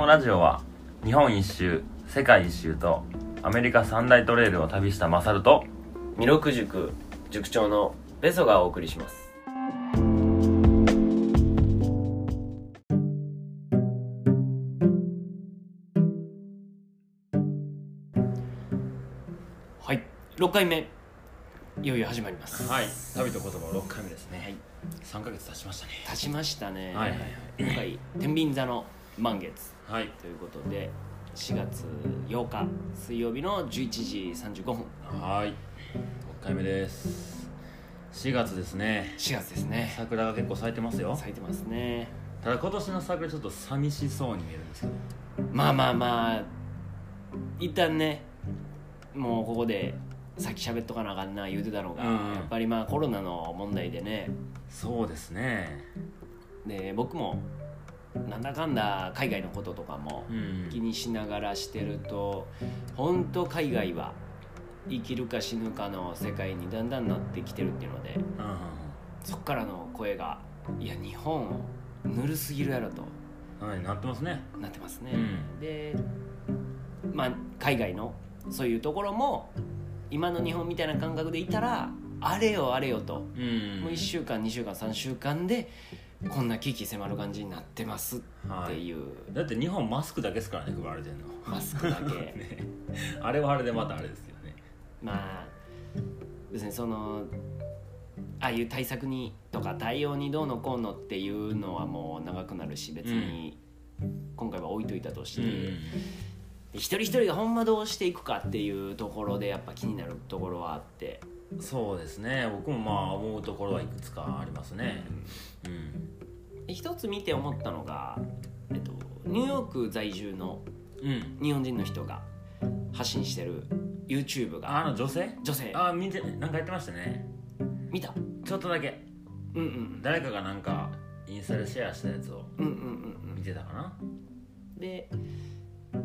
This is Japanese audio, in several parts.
のラジオは日本一周世界一周とアメリカ三大トレイルを旅したマサルと弥勒塾塾長のベソがお送りします。はい6回目いよいよ始まります。はい旅と言葉6回目ですね。はい。3ヶ月経ちましたね。経ちましたね、はいはいはい。今回天秤座の満月はい。ということで4月8日水曜日の11時35分。はい。6回目です。4月ですね。4月ですね。桜が結構咲いてますよ。咲いてますね。ただ今年の桜ちょっと寂しそうに見えるんですけど。まあまあまあ一旦ねもうここでさっき喋っとかなあかんな言うてたのが、うんうん。やっぱりまあコロナの問題でね。そうですね。で僕もなんだかんだ海外のこととかもうん。気にしながらしてると本当海外は生きるか死ぬかの世界にだんだんなってきてるっていうのでそっからの声が「いや日本ぬるすぎるやろ」とうんはいなってますね。なってますね、うん。でまあ海外のそういうところも今の日本みたいな感覚でいたらあれよあれよと、うん。もう1週間2週間3週間でこんな危機迫る感じになってますっていう、だって日本マスクだけですからね配られてんの。マスクだけ。ね。あれはあれでまたあれですけどね。まあ別にそのああいう対策にとか対応にどうのこうのっていうのはもう長くなるし別に今回は置いといたとして、一人一人がほんまどうしていくかっていうところでやっぱ気になるところはあってそうですね。僕もまあ思うところはいくつかありますね。うん。で一つ見て思ったのが、えっと、ニューヨーク在住のうん。日本人の人が発信してる YouTube あがの女性？女性。あ見てなんかやってましたね。見た？ちょっとだけ。うんうん誰かがなんかインスタでシェアしたやつをうんうんうん見てたかな。うんで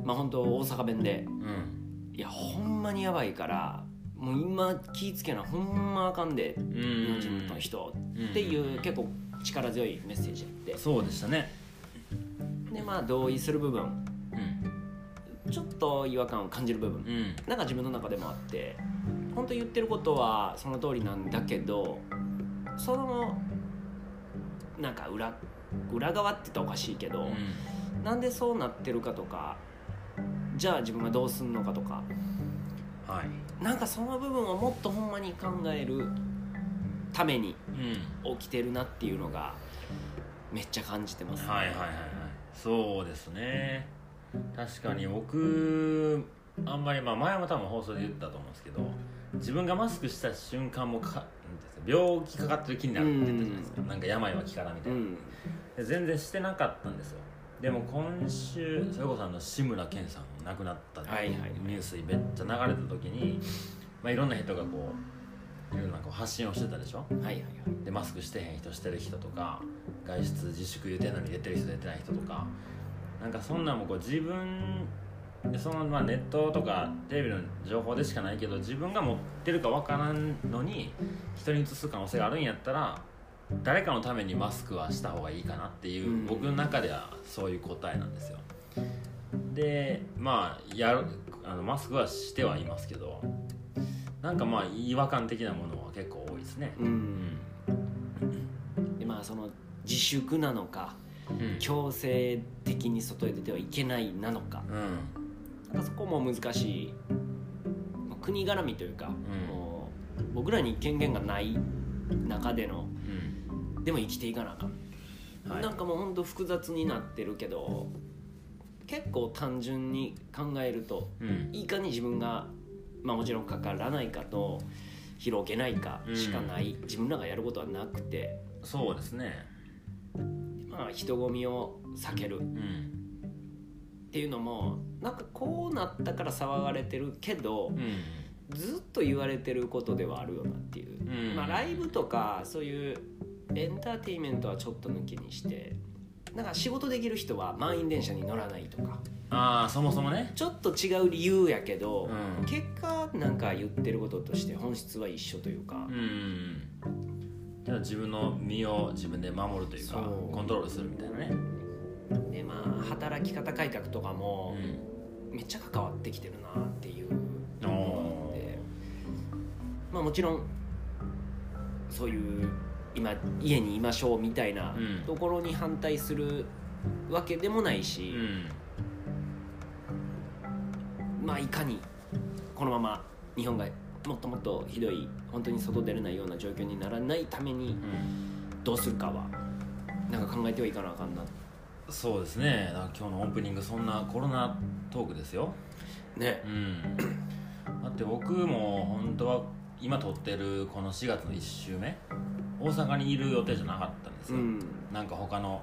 まあ本当大阪弁で。うん。いやほんまにやばいからもう今気ぃつけなほんまあかんでうん。日本人の人っていう結構力強いメッセージやっそうでしたね。てでまあ同意する部分。うん。ちょっと違和感を感じる部分。うん。なんか自分の中でもあって本当言ってることはその通りなんだけどそのなんか裏裏側って言ったらおかしいけど、なんでそうなってるかとかじゃあ自分がどうすんのかとかはい。なんかその部分をもっとほんまに考えるためにうん。起きてるなっていうのがめっちゃ感じてます、はいはいはいはい。そうですね。確かに僕あんまりまあ前も多分放送で言ったと思うんですけど自分がマスクした瞬間もか病気かかってる気になるって言ったじゃないですか。なんか病は気からみたいな、うん。で全然してなかったんですよ。でも今週それこそあの志村けんさん亡くなったはいはいニュースめっちゃ流れた時に、まあ、いろんな人がこういろんなこう発信をしてたでしょ？はいはいはい。でマスクしてへん人してる人とか外出自粛言うてんのに出てる人出てない人とかなんかそんなんもこう自分でそのまあネットとかテレビの情報でしかないけど自分が持ってるかわからんのに人にうつす可能性があるんやったら誰かのためにマスクはした方がいいかなっていう、うん。僕の中ではそういう答えなんですよでまあやるあのマスクはしてはいますけどなんかまあ違和感的なものは結構多いですね。うん。でまあその自粛なのかうん。強制的に外へ出てはいけないなのか。うん。なんかそこも難しい。まあ国絡みというか、ん。もう僕らに権限がない中でのうん。でも生きていかなあかん、はい。なんかもうほんと複雑になってるけど結構単純に考えるとうん。いかに自分が、まあ、もちろんかからないかと広げないかしかない、自分らがやることはなくて、そうですね。まあ、人混みを避ける。っうん。ていうのもなんかこうなったから騒がれてるけど、うん。ずっと言われてることではあるよなっていう、うん。まあ、ライブとかそういうエンターテインメントはちょっと抜きにしてなんか仕事できる人は満員電車に乗らないとか。ああそもそもね。ちょっと違う理由やけど、うん。結果なんか言ってることとして本質は一緒というか。う、ん自分の身を自分で守るというかコントロールするみたいなね。でまあ働き方改革とかもめっちゃ関わってきてるなっていううんのがあおって。まあもちろんそういう今家にいましょうみたいなうん。ところに反対するわけでもないーし、うん。まあいかにこのまま日本がもっともっとひどい本当に外出れないような状況にならないためにうん。どうするかはなんか考えてはいかなあかんなそうですね。だから今日のオープニングそんなコロナトークですよ。ね。うん。だって僕も本当は今撮ってるこの4月の1週目大阪にいる予定じゃなかったんですよ、うん。なんか他の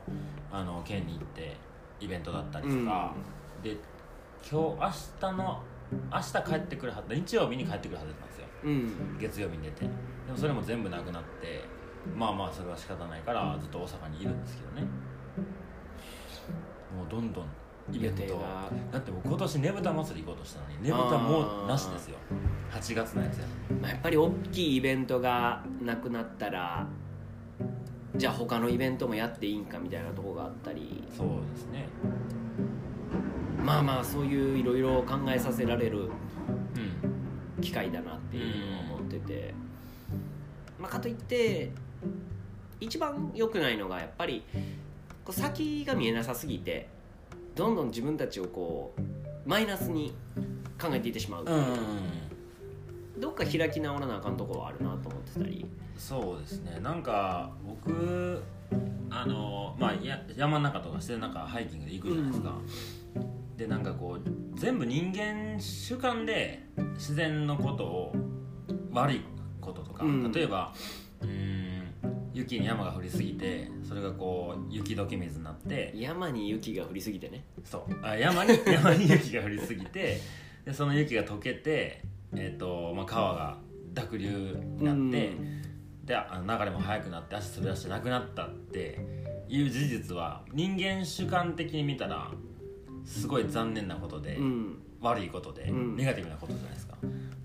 あの県に行ってイベントだったりとか、で今日明日の明日帰ってくるはず日曜日に帰ってくるはずだったんですよ。うん。月曜日に出て。でもそれも全部なくなってまあまあそれは仕方ないからずっと大阪にいるんですけどね。もうどんどんイベントだって僕今年ねぶた祭り行こうとしたのにねぶたもうなしですよ。8月のやつやまあ、やっぱり大きいイベントがなくなったらじゃあ他のイベントもやっていいんかみたいなとこがあったり。そうですね。まあまあそういういろいろ考えさせられるうん。機会だなっていうのを思ってて、まあ、かといって一番良くないのがやっぱりこう先が見えなさすぎてどんどん自分たちをこうマイナスに考えていってしまう、うんどっか開き直らなあかんところはあるなと思ってたり。そうですね。なんか僕あのまあや山の中とか自然の中ハイキングで行くじゃないですか、でなんかこう全部人間主観で自然のことを悪いこととか、うん。例えばうーん雪に山が降りすぎてそれがこう雪解け水になって山に雪が降りすぎてね。そう。あ山に 山に雪が降りすぎてでその雪が溶けて、えーとまあ、川が濁流になって、であの流れも速くなって足滑らしてなくなったっていう事実は人間主観的に見たらすごい残念なことで、うん。悪いことで、うん。ネガティブなことじゃないですか。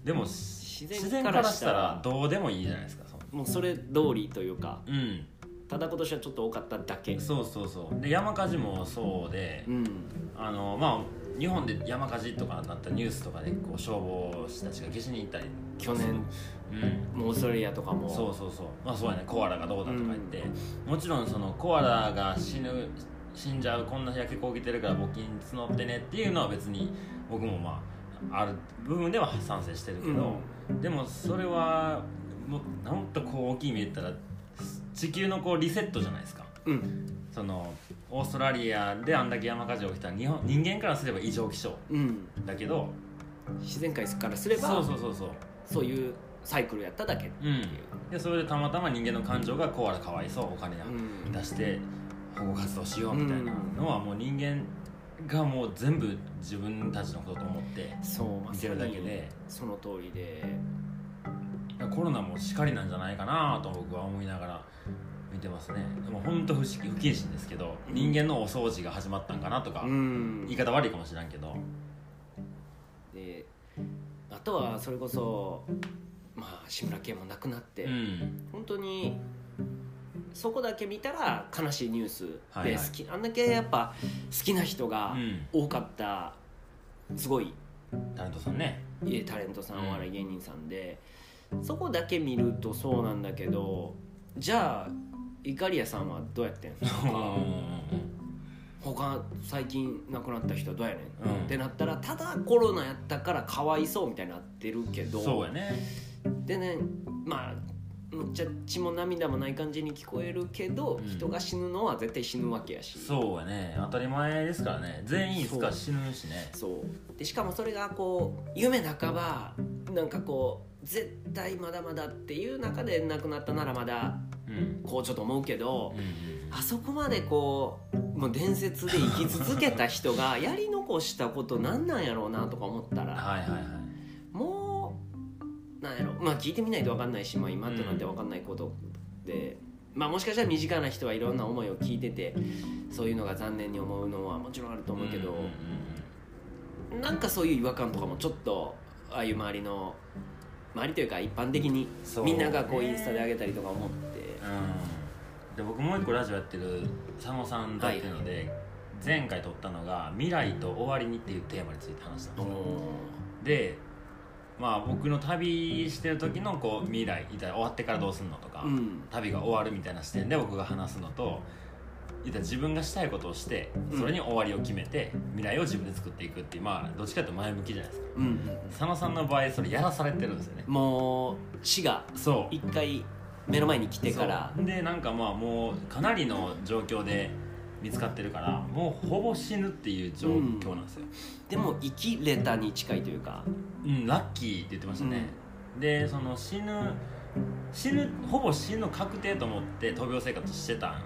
でも自自然かららしたららどうでもいいじゃないですかもうそれ通りというかうん。ただ今年はちょっと多かっただけ。そうそうそう。で山火事もそうで、うん。あのまあ日本で山火事とかなったニュースとかでこう消防士たちが消しに行ったり。去年。うん。もうオーストラリアとかも。そうそうそう。まあそうやね。コアラがどうだとか言って、もちろんそのコアラが死ぬ死んじゃうこんな焼け焦げてるから募金募ってねっていうのは別に僕もまあある部分では賛成してるけど、でもそれはもうもっとこう大きい意味で言ったら地球のこうリセットじゃないですか。うん。そのオーストラリアであんだけ山火事起きたら日本人間からすれば異常気象うん。だけど自然界からすればそうそうそうそう。そういうサイクルやっただけっていう、うん。でそれでたまたま人間の感情がコアラかわいそうお金うん。出して保護活動しようみたいなのはもう人間がもう全部自分たちのことと思って見てるだけにで。その通りでコロナもしかりなんじゃないかなと僕は思いながら見てますね。でも本当不思議不謹慎ですけど人間のお掃除が始まったんかなとか、うん。言い方悪いかもしれんけど。であとはそれこそまあ志村けんも亡くなって、うん。本当にそこだけ見たら悲しいニュースで好はい。はいき、あんだけやっぱ好きな人がうん。多かったすごい。タレントさんね。いいタレントさん、うんお笑い芸人さんでそこだけ見るとそうなんだけどじゃあイカリアさんはどうやってんの？他最近亡くなった人はどうやねん、うん。ってなったらただコロナやったからかわいそうみたいになってるけどそうやね。でねまあむっちゃ血も涙もない感じに聞こえるけど、うん。人が死ぬのは絶対死ぬわけやし。そうやね。当たり前ですからね。全員いつか死ぬしね。そう。でしかもそれがこう夢半ばなんかこう絶対まだまだっていう中で亡くなったならまだうん。こうちょっと思うけどあそこまでこうもう伝説で生き続けた人がやり残したこと何なんやろうなとか思ったらはいはいはい。もうなんやろ。まあ聞いてみないと分かんないし、まあ、今となって分かんないことで、まあもしかしたら身近な人はいろんな思いを聞いててそういうのが残念に思うのはもちろんあると思うけど、なんかそういう違和感とかもちょっとああいう周りの周りというか一般的にみんながこうインスタで上げたりとか思って。うん。で僕もう一個ラジオやってる佐野さんだっていうので、前回撮ったのが「未来と終わりに」っていうテーマについて話したんですよ。でまあ僕の旅してる時のこう未来終わってからどうすんのとか、うん。旅が終わるみたいな視点で僕が話すのといったら自分がしたいことをしてうん。それに終わりを決めて未来を自分で作っていくっていうまあどっちかというと前向きじゃないですか。うんうん佐野さんの場合それやらされてるんですよね。もう死がそう。一回目の前に来てから。でなんかまあもうかなりの状況で見つかってるからもうほぼ死ぬっていう状況なんですよ、でも生きれたに近いというか。うん、ラッキーって言ってましたね、でその死ぬ死ぬほぼ死ぬ確定と思って闘病生活してたん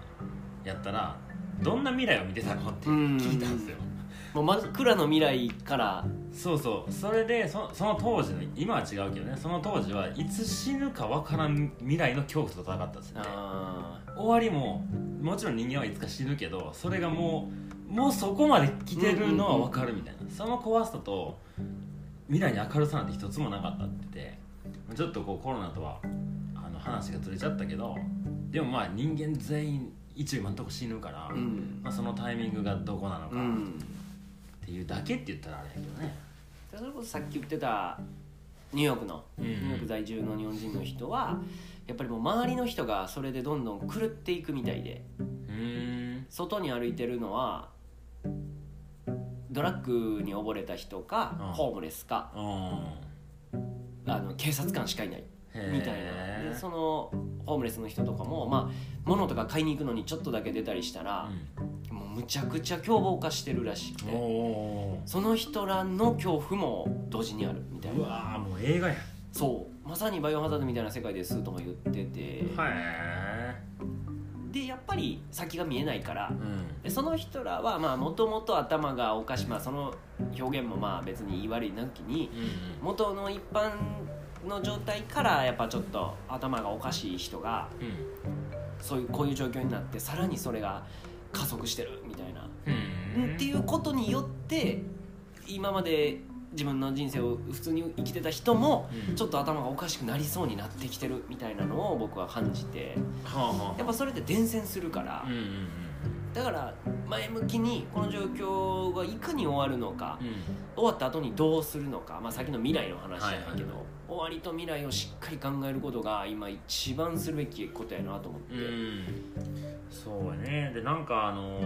やったらどんな未来を見てたのって聞いたんですよ、もう真っ暗の未来から。そうそう。それでそその当時の今は違うけどね。その当時はいつ死ぬかわからん未来の恐怖と戦ったんですよね。あ終わりももちろん人間はいつか死ぬけどそれがもうもうそこまで来てるのは分かるみたいな、その怖さと未来に明るさなんて一つもなかったって言ってちょっとこうコロナとはあの話がずれちゃったけどでもまあ人間全員一応今のとこ死ぬから、まあ、そのタイミングがどこなのかうん。っていうだけって言ったらあれやけどね、それこそさっき言ってたニューヨークのうん。ニューヨーク在住の日本人の人はやっぱりもう周りの人がそれでどんどん狂っていくみたいでうん。外に歩いてるのはドラッグに溺れた人かうん。ホームレスかうん。あの警察官しかいないみたいな。でそのホームレスの人とかもまあ物とか買いに行くのにちょっとだけ出たりしたら、もうむちゃくちゃ凶暴化してるらしくうん、てその人らの恐怖も同時にあるみたいうなわーもう映画や。そう。まさにバイオハザードみたいな世界ですとも言ってて。へえでやっぱり先が見えないからうん。でその人らはまあもともと頭がおかしい。まあその表現もまあ別に言い悪いなきにうん。元の一般の状態からやっぱちょっと頭がおかしい人がうん。そういうこういう状況になってさらにそれが加速してるみたいな、うん。っていうことによって今まで自分の人生を普通に生きてた人もうん。ちょっと頭がおかしくなりそうになってきてるみたいなのを僕は感じて。やっぱそれって伝染するからうんうんだから前向きにこの状況がいかに終わるのかうん。うん終わった後にどうするのか、まあ、先の未来の話じゃないけど、はいはい終わりと未来をしっかり考えることが今一番するべきことやなと思って、うん。そうやね。でなんかあの、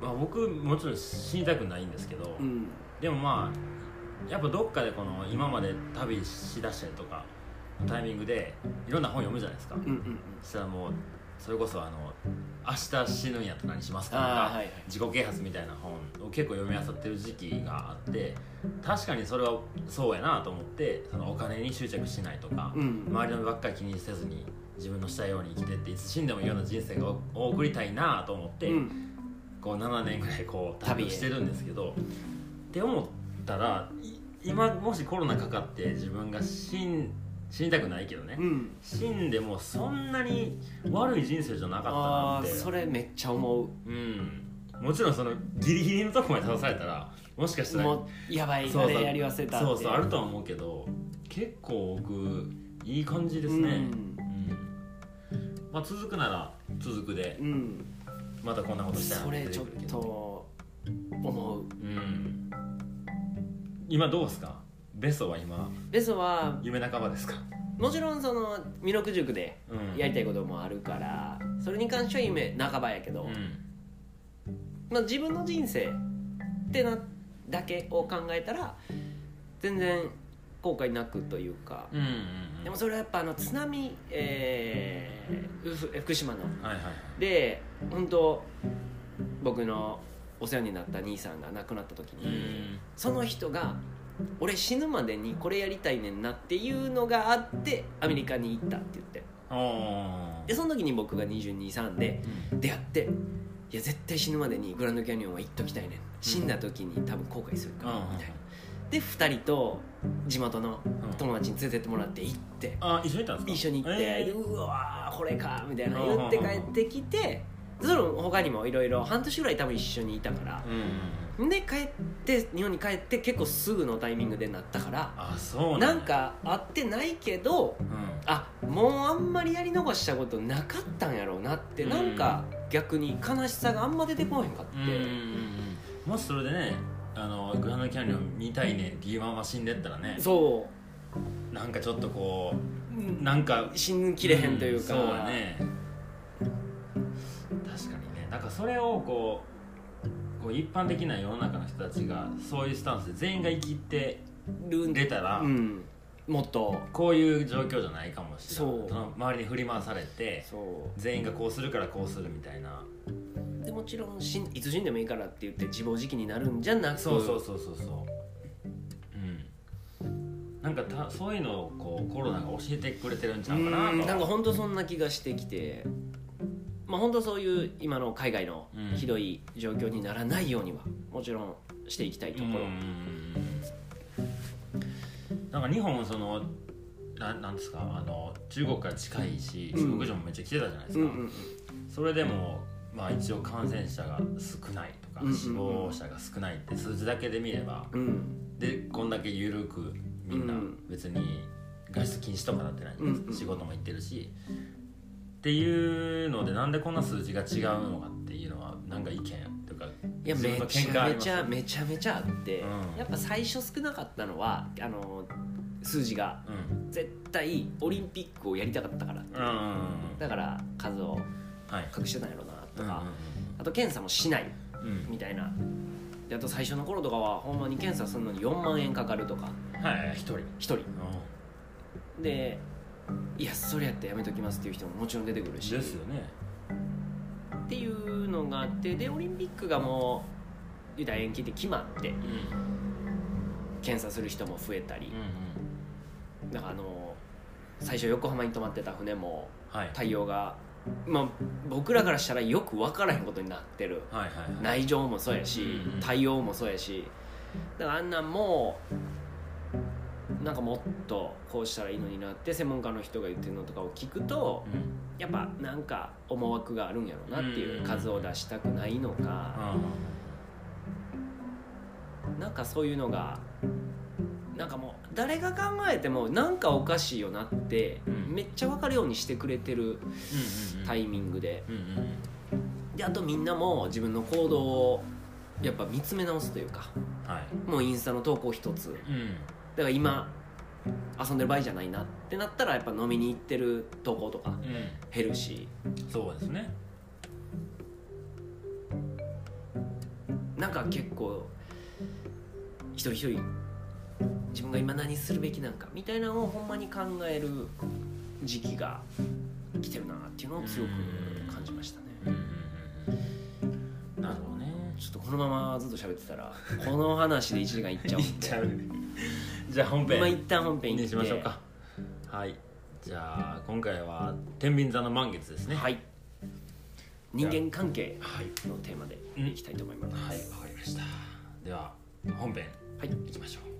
まあ、僕もちろん死にたくないんですけど、うん。でもまあやっぱどっかでこの今まで旅しだしたりとかのタイミングでいろんな本読むじゃないですか、うんうんうん。そしたらもうそれこそあの「明日死ぬんやったら何しますか?」とか、はいはい。自己啓発みたいな本を結構読み漁ってる時期があって確かにそれはそうやなと思ってそのお金に執着しないとか、うん。周りの目ばっかり気にせずに自分のしたいように生きてっていつ死んでもいいような人生を送りたいなと思って、うん。こう7年ぐらいこう旅してるんですけどって思ったらい今もしコロナかかって自分が死ん死にたくないけどね、うん。死んでもそんなに悪い人生じゃなかったなって。それめっちゃ思う。うん。もちろんそのギリギリのとこまで立たされたらもしかしたらやばいそうそうやり忘れたってそうそうあるとは思うけど結構僕いい感じですね、うん。まあ、続くなら続くでうん、うん、またこんなことしたいなそれちょっと思う。うん。今どうですか？ベソは今ベソは夢半ばですか？もちろんその弥勒塾でうん。やりたいこともあるからそれに関しては夢半ばやけど、うん。まあ、自分の人生ってなだけを考えたら全然後悔なくというかうんうんうん。でもそれはやっぱあの津波、えーふ福島の。はいはいはい。で本当僕のお世話になった兄さんが亡くなった時に、うん。その人が俺死ぬまでにこれやりたいねんなっていうのがあってアメリカに行ったって言って。でその時に僕が223でうん。出会っていや絶対死ぬまでにグランドキャニオンは行っときたいねん。死んだ時に多分後悔するからみたいな。で2人と地元の友達に連れてってもらって行ってあ一緒に行ったんですか？一緒に行って、えー。うわーこれかみたいな言って帰ってきてその他にもいろいろ半年ぐらい多分一緒にいたからうんで帰って日本に帰って結構すぐのタイミングでなったからあそうなんだか会ってないけどうん。あもうあんまりやり残したことなかったんやろうなって、うん。なんか逆に悲しさがあんま出てこへんかって、うん。うんうんもしそれでねあのグランドキャニオン見たいねっていうまま死んでったらね。そなんかちょっとこううなんか死にきれへんというか、そうだね。確かにね。なんかそれをこうこう一般的な世の中の人たちがそういうスタンスで全員が生きてルン出たら、うん。もっと。こういう状況じゃないかもしれない。そう。の周りに振り回されてそ全員がこうするからこうするみたいな。うでもちろんいつ死んでもいいからって言って自暴自棄になるんじゃなくそうそうそうそうそう。うん。なんかたそういうのをこうコロナが教えてくれてるんちゃうかなと。うん。なんか本当そんな気がしてきてまあ本当そういう今の海外のうん。ひどい状況にならないようにはもちろんしていきたいところ、なんか日本そのななんですかあの中国から近いしうん。中国人もめっちゃ来てたじゃないですか、それでもまあ一応感染者が少ないとか死亡者が少ないって数字だけで見ればうん。うんでこんだけ緩くみんなうん。別に外出禁止とかなってないじゃないですか、仕事も行ってるしっていうのでなんでこんな数字が違うのかっていうのはなんか意見とかいやめちゃめちゃめちゃめちゃあって、うん。やっぱ最初少なかったのはあの数字がうん。絶対オリンピックをやりたかったからう。んうんうんだから数をはい。隠してたんやろなとか、うんあと検査もしないみたいな。であと最初の頃とかはほんまに検査するのに4万円かかるとか。はい一人。1人。でいやそれやったらやめときますっていう人ももちろん出てくるし。ですよね。っていうのがあってでオリンピックがもう言うたら延期で決まってうん。検査する人も増えたり。うんだからあの最初横浜に泊まってた船もはい。対応が、まあ、僕らからしたらよく分からへんことになってる。はいはいはい。内情もそうやしうん。対応もそうやし。だからあんなんもなんかもっとこうしたらいいのになって専門家の人が言ってるのとかを聞くとうん。やっぱなんか思惑があるんやろうなっていううん。数を出したくないのか。あなんかそういうのがなんかもう誰が考えてもなんかおかしいよなってうん。めっちゃ分かるようにしてくれてるうんうんうん。タイミングで。うんうんであとみんなも自分の行動をやっぱ見つめ直すというかはい。もうインスタの投稿一つ。だうんから今遊んでる場合じゃないなってなったらやっぱ飲みに行ってる投稿とかう減るし。んそうですね。なんか結構一人一人自分が今何するべきなんかみたいなのをほんまに考える時期が来てるなっていうのを強く感じましたね。なるほどね。ちょっとこのままずっと喋ってたらこの話で1時間いっちゃうんで。いっちゃうじゃあ本編。今一旦本編にしましょうか。はい。じゃあ今回は天秤座の満月ですね。はい。人間関係はい。のテーマでいきたいと思います、はいわかりました。では本編はい。いきましょう。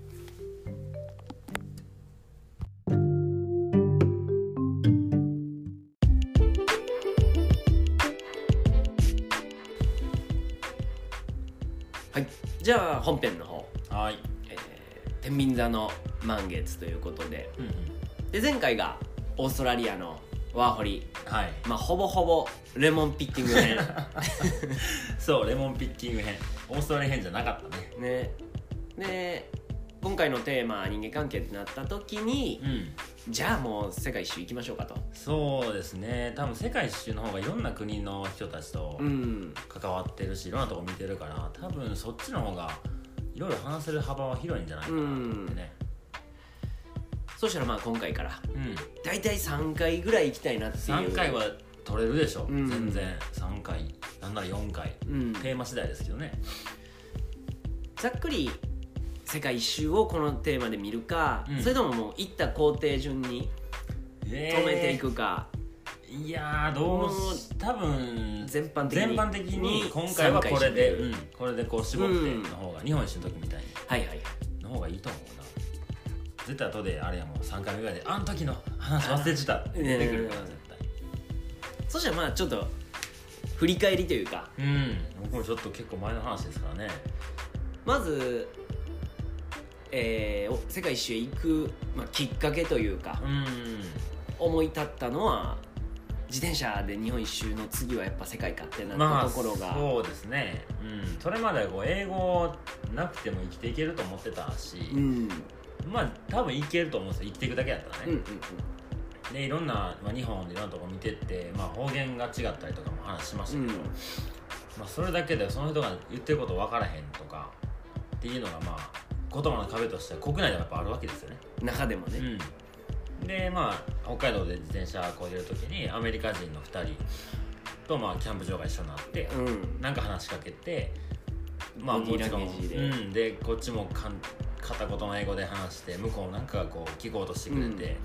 はい、じゃあ本編の方、はい。えー天秤座の満月ということで。うんうん。で前回がオーストラリアのワーホリ。はい。まあほぼほぼレモンピッキング編。そうレモンピッキング編。オーストラリア編じゃなかったね。ね。で今回のテーマ人間関係ってなった時にうん。じゃあもう世界一周行きましょうかと。そうですね。多分世界一周の方がいろんな国の人たちとうん。関わってるしいろんなとこ見てるから多分そっちの方がいろいろ話せる幅は広いんじゃないかなってね。そしたらまあ今回からうん。大体3回ぐらい行きたいなっていう。3回は取れるでしょ、うん。全然。3回。なんなら4回。うん、テーマ次第ですけどね。ざっくり世界一周をこのテーマで見るか、うん。それとももう行った工程順に止めていくか、いやーどうし多分全般的に全般的に今回はこれで、うん、これでこう絞っての方が、日本一周の時みたいに。はいはいはいの方がいいと思うな。絶対後であれやもう3回目ぐらいであの時の話忘れてた。出てくるから絶対。そしたらまあちょっと振り返りというか。うん。僕もちょっと結構前の話ですからね。まず、えーお世界一周へ行く、まあ、きっかけというか。うん。思い立ったのは自転車で日本一周の次はやっぱ世界かってなまあったところが、そうですね、うん、それまではこう英語なくても生きていけると思ってたし、うん。まあ多分いけると思うんですよ。生きていくだけだったらね、うんうんでいろんな、まあ、日本でいろんなとこ見てって、まあ、方言が違ったりとかも話しましたけど、うん。まあ、それだけでその人が言ってること分からへんとかっていうのがまあ言葉の壁としては国内でもやっぱあるわけですよね、うん中でもね、うん、でまあ北海道で自転車こいでる時にアメリカ人の2人とまあキャンプ場が一緒になって、うん。なんか話しかけてまあボディーランゲージで。うん、でこっちもかん片言の英語で話して向こうなんかがこう聞こうとしてくれて、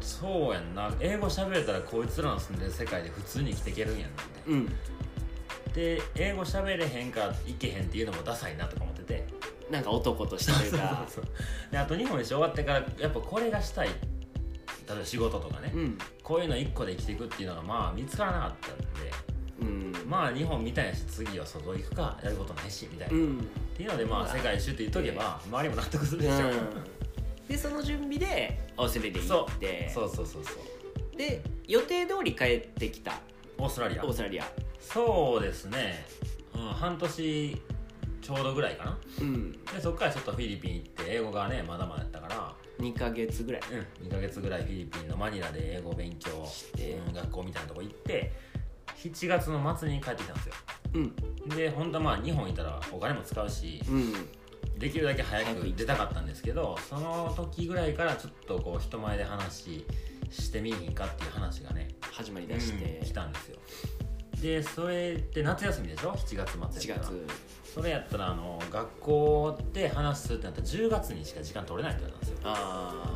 そうやんな。英語喋れたらこいつらの住んでる世界で普通に生きていけるんやんなみたいうん。なで英語喋れへんからいけへんっていうのもダサいなとか思っなんか男としてというか。そうそうであと日本に終わってからやっぱこれがしたい。例えば仕事とかね、うん。こういうの一個で生きていくっていうのがまあ見つからなかったんで。うん。まあ日本みたいなし次は外行くかやることないしみたいな、っうん。ていうのでまあ世界一周って言っとけば周りも納得するでしょ、でその準備でオーストラリア行って。そうそうそうそう。で予定通り帰ってきた。オーストラリア。オーストラリア。そうですね、うん、半年ちょうどぐらいかな。うん。でそこからちょっとフィリピン行って英語がねまだまだやったから。2ヶ月ぐらい。うん、2ヶ月ぐらいフィリピンのマニラで英語勉強して、うん。学校みたいなとこ行って7月の末に帰ってきたんですよ。うん。で本当はまあ日本いたらお金も使うしうん。できるだけ早く出たかったんですけどその時ぐらいからちょっとこう人前で話してみいひんかっていう話がね、始まりだして。うん来たんですよ。でそれって夏休みでしょ？7月末4やったら。月それやったらあの学校で話すってなったら10月にしか時間取れないって言われたんですよ。あ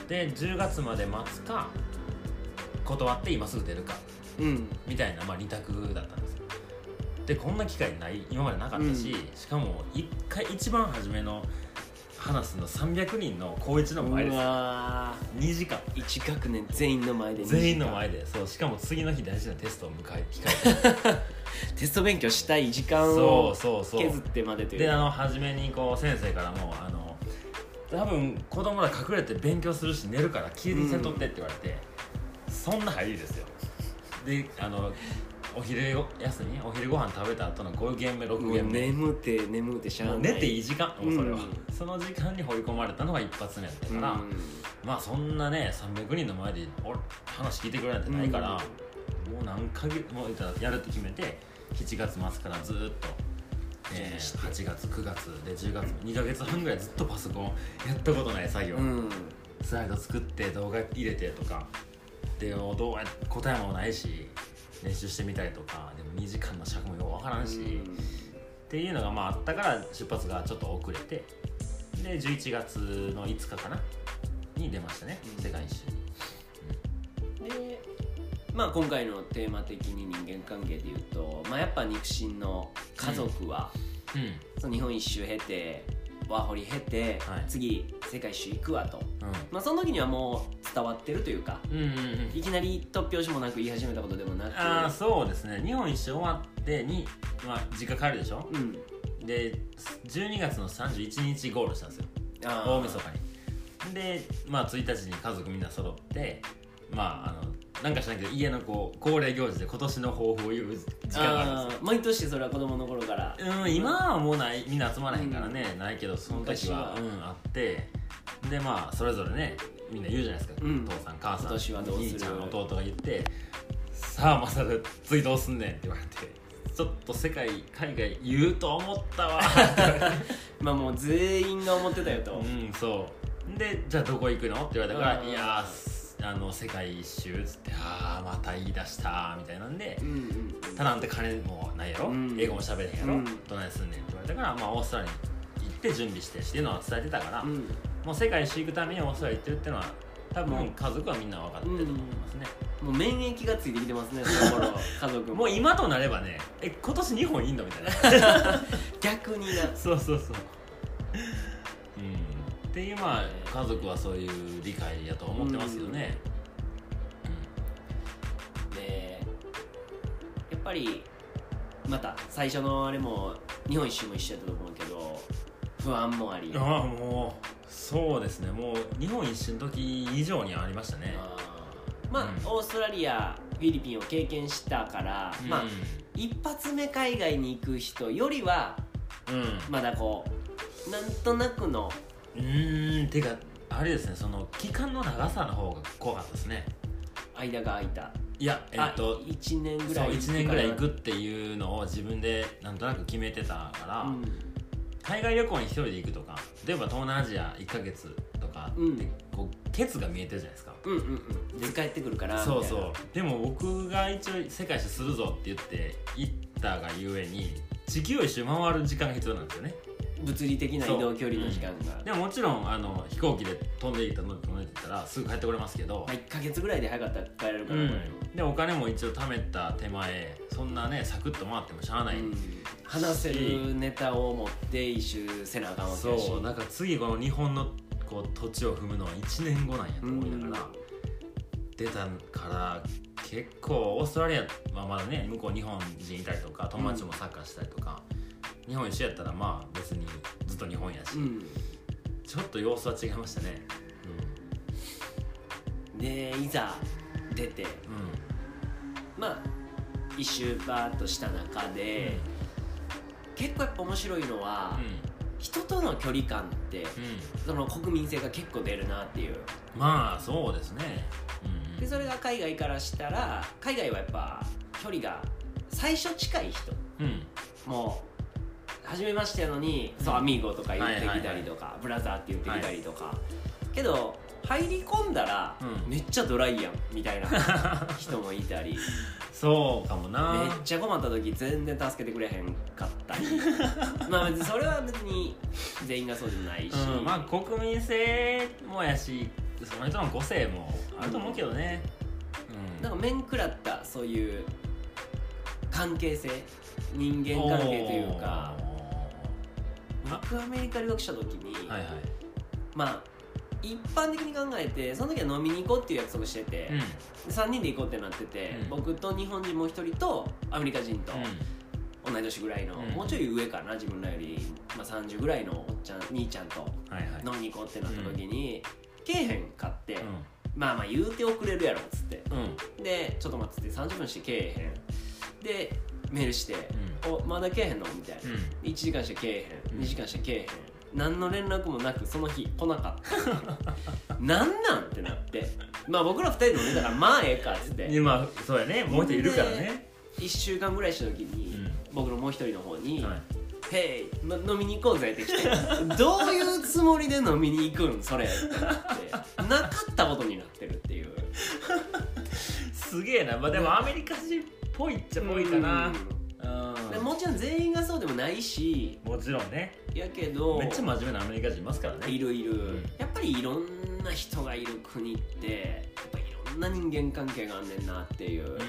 うん。で10月まで待つか断って今すぐ出るかあうん。みたいな、まあ、2択だったんですよ。でこんな機会ない今までなかったし、うん。しかも一回一番初めの話すの300人の高一の前でうすわ2時間。1学年全員の前で2時間。全員の前で。そうしかも次の日大事なテストを迎え 控えテスト勉強したい時間を削ってまでという。であの初めにこう先生からもあの多分子供ら隠れて勉強するし寝るから聞いてせとってって言われて、そんな入りですよ。であのお昼休み？お昼ご飯食べた後の5限目6もう限目眠って眠ってしゃあもない。う寝ていい時間もうそれは、うん。その時間に放り込まれたのが一発目だったから、うん。まあそんなね300人の前でお話聞いてくれなんてないから、もう何ヶ月もやるって決めて7月末からずっと、えー8月9月で10月2ヶ月半ぐらいずっとパソコンやったことない作業、うん。スライド作って動画入れてとかでどうや答えもないし練習してみたりとかでも2時間の尺もよく分からんし、っていうのがまああったから出発がちょっと遅れてで11月の5日かなに出ましたね、うん。世界一周に。でまあ今回のテーマ的に人間関係でいうと、まあ、やっぱ肉親の家族は、うん。その日本一周経てワーホリ経て、はい。次世界一周行くわと、うまあ、その時にはもう伝わってるというかんうんうんうん。いきなり突拍子もなく言い始めたことでもなく。ああそうですね。日本一周終わってに、まあ、実家帰るでしょ？うん。で12月の31日ゴールしたんですよ。あー。大晦日に。でまあ1日に家族みんな揃ってまああのなんかしないけど家のこう恒例行事で今年の抱負を言う時間があるんですよ。毎年それは子供の頃から。うん、今はもうないみんな集まらへんからね、ないけどその時は。うん、あって。でまあそれぞれねみんな言うじゃないですか、うん。父さん母さん。兄ちゃん弟が言って「さあまさる次どうすんねん」って言われて「ちょっと世界海外言うと思ったわ」まあもう全員が思ってたよと、うんそう。でじゃあどこ行くの？って言われたから「うん。いやーあの世界一周」っつって「ああまた言い出した」みたいなんでうんうんただあんた金もないやろ、うん。英語も喋れへんやろ、うん。どないすんねんって言われたから、まあ、オーストラリアに行って準備してっていうのは伝えてたから、うん。もう世界一周行くためにオーストラリア行ってるっていうのは多分家族はみんな分かってると思いますね、もう免疫がついてきてますねその頃 家族も。もう今となればねえ今年日本いんの？みたいな。逆にな。そうそうそう。うんっていうまあ家族はそういう理解やと思ってますよね、でぱりまた最初のあれも日本一周も一緒やったと思うけど不安もあり。ああもうそうですね。もう日本一周の時以上にありましたね。まあ、うん。オーストラリアフィリピンを経験したから、まあ一発目海外に行く人よりはうん、うん。まだこうなんとなくのうーんてかあれですねその期間の長さの方が怖かったですね。間が空いた。いやえっとあ1年ぐらい1年ぐらい行くっっていうのを自分でなんとなく決めてたから、うん。海外旅行に一人で行くとか例えば東南アジア1ヶ月とかって、うん。こうケツが見えてるじゃないですか。うんうんうん。で帰ってくるからそうそう。でも僕が一応世界一周するぞって言って行ったがゆえに地球を一周回る時間が必要なんですよね物理的な移動距離の時間が、でももちろんあの飛行機で飛んでいったの飛んでいったらすぐ帰ってこれますけど。まあ、1か月ぐらいで早かったら帰れるから、うん、でお金も一応貯めた手前そんなねサクッと回ってもしゃあない、うん話せるネタを持って一周せなあかんわけやし。そうだから次この日本のこう土地を踏むのは1年後なんやと思いながら、出たから結構オーストラリアはまだね向こう日本人いたりとか友達もサッカーしたりとか、日本一緒やったらまあ別にずっと日本やし、うん。ちょっと様子は違いましたね。でいざ出てうん、まあ一周バーッとした中で、結構やっぱ面白いのは、人との距離感ってうん。うんその国民性が結構出るなっていう。まあそうですね。うん。でそれが海外からしたら海外はやっぱ距離が最初近い人うん。もう初めましてやのに「そうアミーゴ」とか言ってきたりとか「ブラザー」って言ってきたりとか、けど入り込んだら、うん。めっちゃドライやんみたいな 人もいたり。そうかもな。めっちゃ困った時全然助けてくれへんかったり。まあ別にそれは別に全員がそうでもないし、うん、まあ国民性もやしその人の個性もあると思うけどね、うん、なんか面食らったそういう関係性。人間関係というか僕アメリカ留学した時に、はいはい。まあ一般的に考えてその時は飲みに行こうっていう約束してて、うん。で3人で行こうってなってて、うん。僕と日本人もう一人とアメリカ人と同い年ぐらいの、うん。もうちょい上かな自分らより、まあ、30ぐらいのおっちゃん兄ちゃんと飲みに行こうってなった時に、けえへんかって、うまあまあ言うて遅れるやろっつって。んうん。でちょっと待ってって30分してけえへんでメールして「おまだけえへんの?」みたいな、1時間してけえへん。うん。2時間してけえへん。何の連絡もなくその日来なかったなん？なんってなって。まあ僕ら2人で飲んでたからまあええかっつって。今そうやね。もう一人いるからね、1週間ぐらいした時に、うん。僕のもう一人の方にはい「へい、ま、飲みに行こうぜ」って来て どういうつもりで飲みに行くんそれってなって。なかったことになってるっていう。すげえな、まあ、でもアメリカ人っぽいっちゃぽいかな。うん。もちろん全員がそうでもないし。もちろんね。やけど。めっちゃ真面目なアメリカ人いますからね。いるいる、ん。やっぱりいろんな人がいる国ってやっぱいろんな人間関係があんねんなっていう、うんうんうん。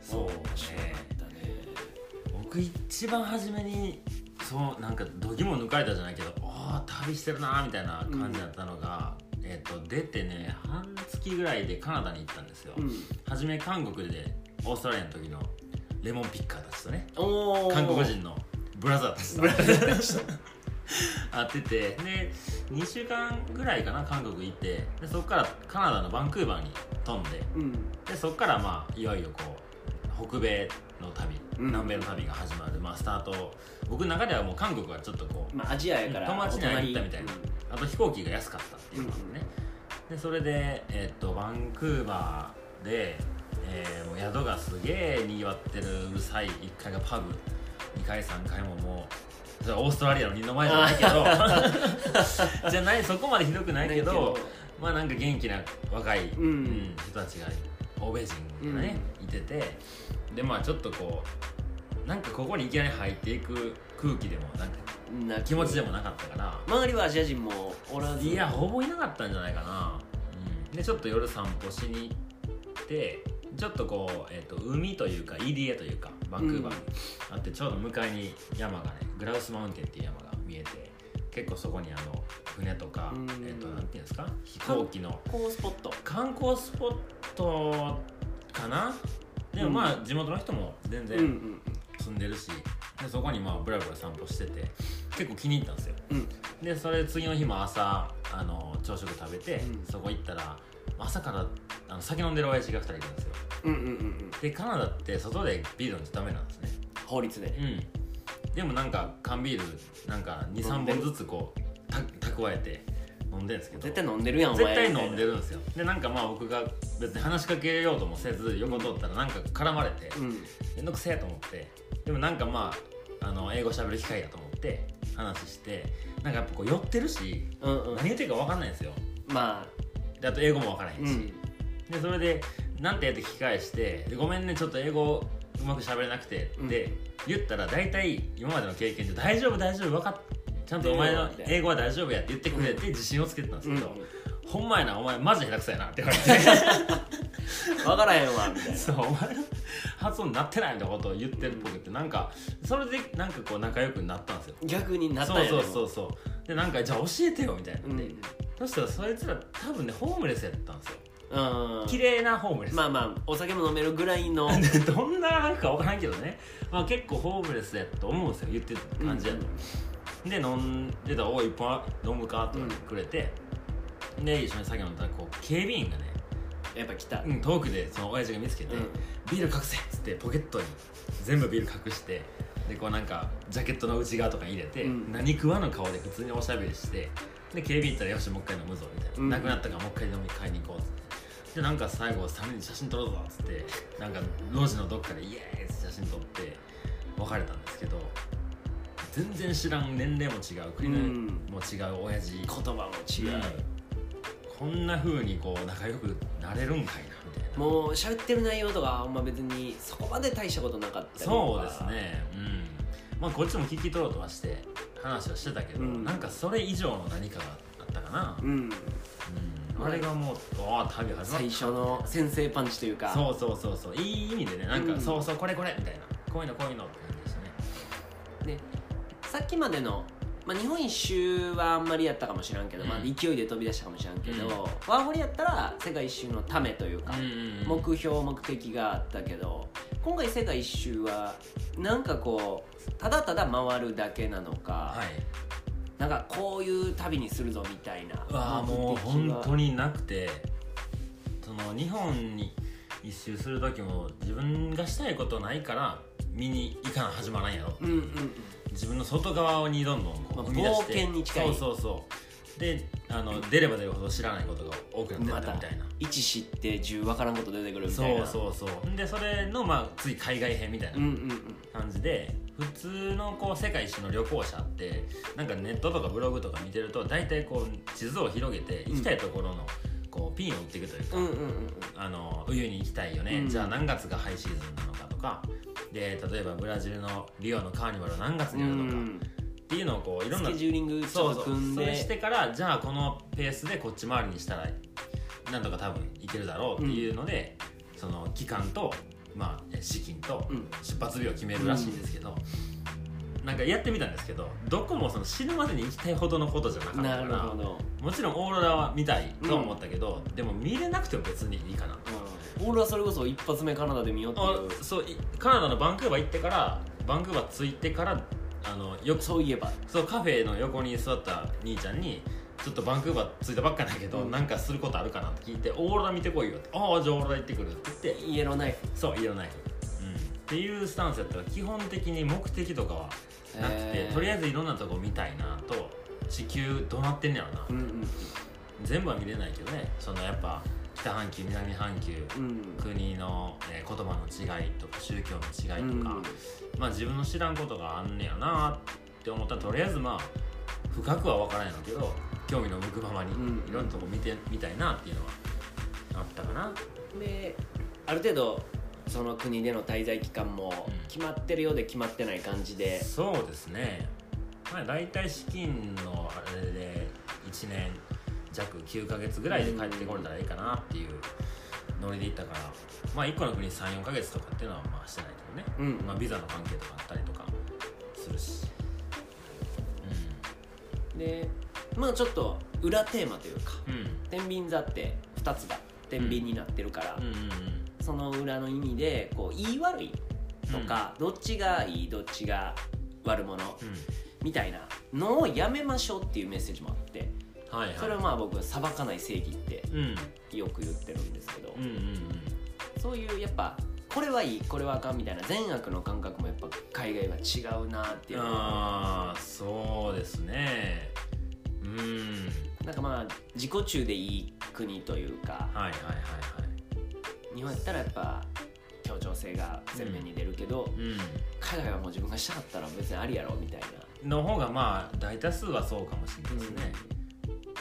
そうね。ったね。僕一番初めにそうなんか度肝抜かれたじゃないけどああ旅してるなーみたいな感じだったのが、えっと出てね半月ぐらいでカナダに行ったんですよ、うん。初め韓国でオーストラリアの時のレモンピッカーたちとね韓国人のブラザーたちと。ブラザーたちと。会っててで2週間ぐらいかな韓国行ってでそこからカナダのバンクーバーに飛んでうん。でそこからまあいよいよこう北米の旅、うん。南米の旅が始まる、まあ、スタート。僕の中ではもう韓国はちょっとこうまあアジアやから友達に会ったみたいな。おあと飛行機が安かったっていうのがあってね、でそれで、えっとバンクーバーで、えーもう宿がすげえにぎわってるうるさい1階がパブ。2階3階ももうそれはオーストラリアの二の前じゃないけど。じゃないそこまでひどくないけどまあなんか元気な若い、うん。うん人たちが欧米人がね、いてて。でまあちょっとこうなんかここにいきなり入っていく空気でもなんかうんな気持ちでもなかったから。周りはアジア人もおらず。いやほぼいなかったんじゃないかな、うん、でちょっと夜散歩しに行ってちょっとこう、えー、と海というか EDA というかバンクーバーにあって、ちょうど向かいに山がねグラウスマウンテンっていう山が見えて結構そこにあの船とか、うん。えー、となんていうんですか？飛行機の。観光スポット。観光スポットかな？でもまあ地元の人も全然うんうん住んでるしでそこにまあブラブラ散歩してて結構気に入ったんですよ。うん。でそれ次の日も朝あの朝食食べて、うん。そこ行ったら朝からあの酒飲んでる親父が2人いるんですよ。うんうんうんうん。でカナダって外でビール飲んじゃダメなんですね。法律で。ねうん。でもなんか缶ビールなんか23飲んでる本ずつこうた蓄えて飲んでるんですけど。絶対飲んでるやんお前。絶対飲んでるんですよ。でなんかまあ僕が別に話しかけようともせず横通ったらなんか絡まれてうん。めんどくせえと思ってでもなんかまああの英語喋る機会やと思って話してなんかやっぱこう寄ってるしうんうん。何言ってるか分かんないんですよ。まであと英語も分からへんし、あうん。でそれで「なんて?」って聞き返してで「ごめんねちょっと英語うまく喋れなくて」って言ったら大体今までの経験で「大丈夫大丈夫分かっちゃんとお前の英語は大丈夫や」って言ってくれて自信をつけてたんですけど、ほんまやなお前マジ下手くそやなって言われて。分からへんわみたいな。そうお前の発音なってないみたいなことを言ってるっぽくてなんかそれでなんかこう仲良くなったんですよ。逆になったんや。ねそうそうそうそう。でなんかじゃあ教えてよみたいなで、うん。んそしたらそいつら多分ねホームレスやったんですよ。うん綺麗なホームレス。まあまあお酒も飲めるぐらいの。で どんななんか分からんけどね、まあ、結構ホームレスやと思うんですよ言ってた感じやと、で飲んでたら「おい一本飲むか?」って言ってくれて、で一緒に酒飲んだらこう警備員がね、やっぱ来た。うん、遠くでその親父が見つけて「うん。ビール隠せ!」っつってポケットに全部ビール隠してでこうなんかジャケットの内側とかに入れて、うん。何食わぬ顔で普通におしゃべりしてで警備員行ったら「よしもう一回飲むぞ」みたいな、うん。なくなったからもう一回飲み買いに行こうっつって。でなんか最後3人で写真撮ろうぞっつってなんか路地のどっかでイエーイって写真撮って別れたんですけど全然知らん年齢も違う国も違う親父言葉も違う、うんこんな風にこう仲良くなれるんかいなみたいな。もう喋ってる内容とかあんま別にそこまで大したことなかったりそうですね。うん。まあこっちも聞き取ろうとはして話はしてたけど、うん。なんかそれ以上の何かがあったかな、うん。うん。あれがもうああ旅始まった。最初の先制パンチというか。そうそうそうそう。いい意味でねなんか、うん。そうそうこれこれみたいな。こういうのこういうのって感じでしたね。でさっきまでの、まあ、日本一周はあんまりやったかもしらんけど、うん。まあ、勢いで飛び出したかもしらんけど、うん。ワーホリやったら世界一周のためというか、うん目標目的があったけど今回世界一周はなんかこうただただ回るだけなのか、はい。なんかこういう旅にするぞみたいなああもう本当になくてその日本に一周する時も自分がしたいことないから見に行かな始まらんやろ。うんうんうん。自分の外側にどんどんこまあう踏み出して、冒険に近い。そうそうそう。であの出れば出るほど知らないことが多くなってまたったみたいな、1知って10分からんこと出てくるみたそういな。そうそうでそれのまあ次海外編みたいなうんうんうん。感じで普通のこう世界一周の旅行者ってなんかネットとかブログとか見てると大体こう地図を広げて行きたいところのこうピンを打っていくというか、うんうんうんあの冬に行きたいよね、うん。じゃあ何月がハイシーズンなのか。とかで例えばブラジルのリオのカーニバルは何月にあるのかっていうのをこういろんなスケジューリングそうそうそれしてからじゃあこのペースでこっち回りにしたらなんとか多分いけるだろうっていうので、その期間と、まあ、資金とうん。出発日を決めるらしいんですけど、なんかやってみたんですけどどこもその死ぬまでに行きたいほどのことじゃなかったかならもちろんオーロラは見たいとは思ったけど、でも見れなくても別にいいかなうん、俺はそれこそ一発目カナダで見ようっていう。あそういカナダのバンクーバー行ってからバンクーバー着いてからあのよくそういえば。そうカフェの横に座った兄ちゃんにちょっとバンクーバー着いたばっかだけど、うん。なんかすることあるかなって聞いてオーロラ見てこいよって。ああじゃあオーロラ行ってくるって言って。イエローナイフ。そうイエローナイフ、うん、っていうスタンスやったら基本的に目的とかはなくて、とりあえずいろんなとこ見たいなと地球どうなってんねやろな、うんうん。全部は見れないけどね。そのやっぱ北半球南半球、うん。国の、えー言葉の違いとか宗教の違いとか、うん。まあ自分の知らんことがあんねやなって思ったらとりあえずまあ深くは分からんやろうけど興味の向くままにうん。いろんなとこ見てみたいなっていうのはあったかな。である程度その国での滞在期間もうん。決まってるようで決まってない感じで、そうですね。まあ大体資金のあれで1年弱9ヶ月ぐらいで帰ってこれたらいいかなっていうノリで行ったからまあ1個の国34ヶ月とかっていうのはまあしてないけどね。うんまあ、ビザの関係とかあったりとかするし、でまあちょっと裏テーマというかうん、うん天秤座って2つが天秤になってるから、うんうんうん。そその裏の意味でこう言い悪いとか、どっちがいいどっちが悪者うん。みたいなのをやめましょうっていうメッセージもあってはいはい。それをまあ僕裁かない正義ってうん。よく言ってるんですけど、うんうんうん。そういうやっぱこれはいいこれはあかんみたいな善悪の感覚もやっぱ海外は違うなっていう。ああそうですね。うん。なんかまあ自己中でいい国というかはいはいはいはい。日本やったらやっぱ協調性が前面に出るけど、う海外はもう自分がしたかったら別にありやろみたいな。んの方がまあ大多数はそうかもしれないですね、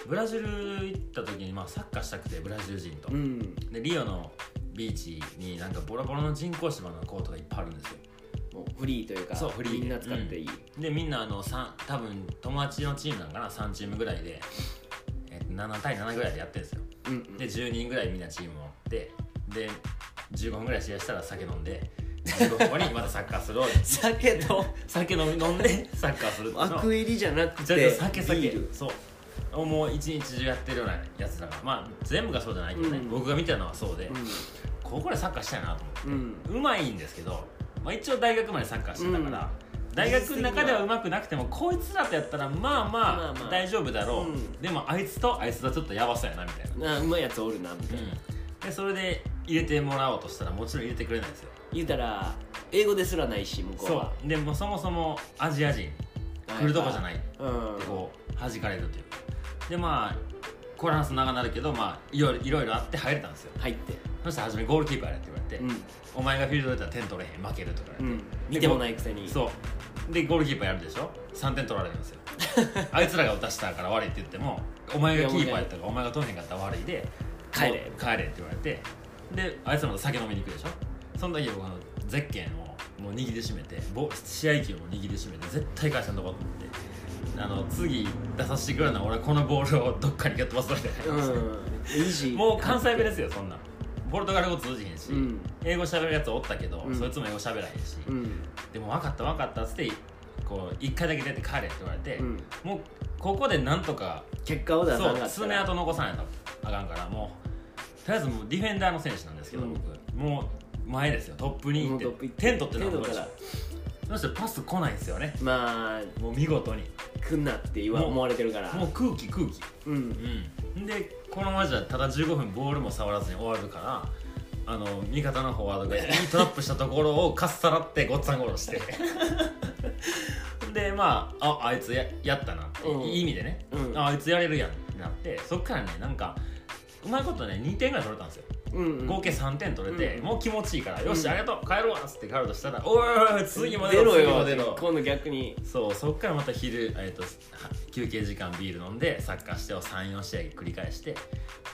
ブラジル行った時にまあサッカーしたくてブラジル人と、うん、でリオのビーチになんかボロボロの人工芝のコートがいっぱいあるんですよ。もうフリーというかそうフリー。でみんな使っていい、でみんなあの三多分友達のチームなんかな3チームぐらいで、えっと7対7ぐらいでやってるんですよ。うんうん。で10人ぐらいみんなチームを持ってで15分ぐらい試合したら酒飲んで15分後にまたサッカーするを 酒と酒飲んでサッカーするアクエリじゃなくて酒酒。ビール。そうもう一日中やってるようなやつだから。まあ全部がそうじゃないけどね、うん。僕が見たのはそうで、ここでサッカーしたいなと思って。うん、まいんですけど、まあ、一応大学までサッカーしてたから、大学の中ではうまくなくてもこいつらとやったらまあままあまあ。あ大丈夫だろう、うん。でもあいつとあいつとちょっとやばそうやなみたいな、なうまいやつおるなみたいな、でそれで入れてもらおうとしたらもちろん入れてくれないんですよ。言うたら英語ですらないし向こうそはう。でもそもそもアジア人。来るとこじゃないうんでこう弾かれるというかでまあこれ話すと長なるけどまあいろいろいろあって入れたんですよ。入ってそしたら初めゴールキーパーやれって言われて、うん、お前がフィールドでやったら点取れへん負けるとか言われて、うん、見てもないくせに。そう。でゴールキーパーやるでしょ？3点取られるんですよ。あいつらが打たしたから悪いって言ってもお前がキーパーやったからお前が取れへんかったら悪いで帰れ。帰れって言われて。であいつらまた酒飲みに行くでしょ？その時僕あのゼッケンをもう握りしめてボ試合球も握りしめて絶対返したんとこうと思ってあの次出させてくれるのは俺はこのボールをどっかに蹴っ飛ばすだけだうん。イージーもう関西弁ですよそんな。んポルトガル語通じへんし、うん。英語喋るやつおったけど、うん。そいつも英語喋らへんし、うん。でも分かった分かったっつってこう一回だけ出て帰れって言われて、うん。もうここでなんとか結果を出さそう爪痕残さないとあかんからもうとりあえずもうディフェンダーの選手なんですけど、うん。僕。もう前ですよトップに行って。点取って。なんぼ点取ったらそしてパス来ないんですよね。まあもう見事に。来んなって言わもう思われてるから。もう空気空気。うん。うん。でこのままじゃただ15分ボールも触らずに終わるからあの味方のフォワードがいいトラップしたところをかっさらってごっつぁん殺して。でまあああいつややったなって、うん。いい意味でね、うん。ああいつやれるやんってなってそっからねなんかうまいことね2点ぐらい取れたんですようんうん。合計3点取れて、うん。もう気持ちいいから、よしうんありがとう帰るわっつって帰ろうとしたら「おいおい次も出出ろろ次もよ出ろ」今度逆に。そうそっからまた昼、えー、とは休憩時間ビール飲んでサッカーしてを34試合繰り返して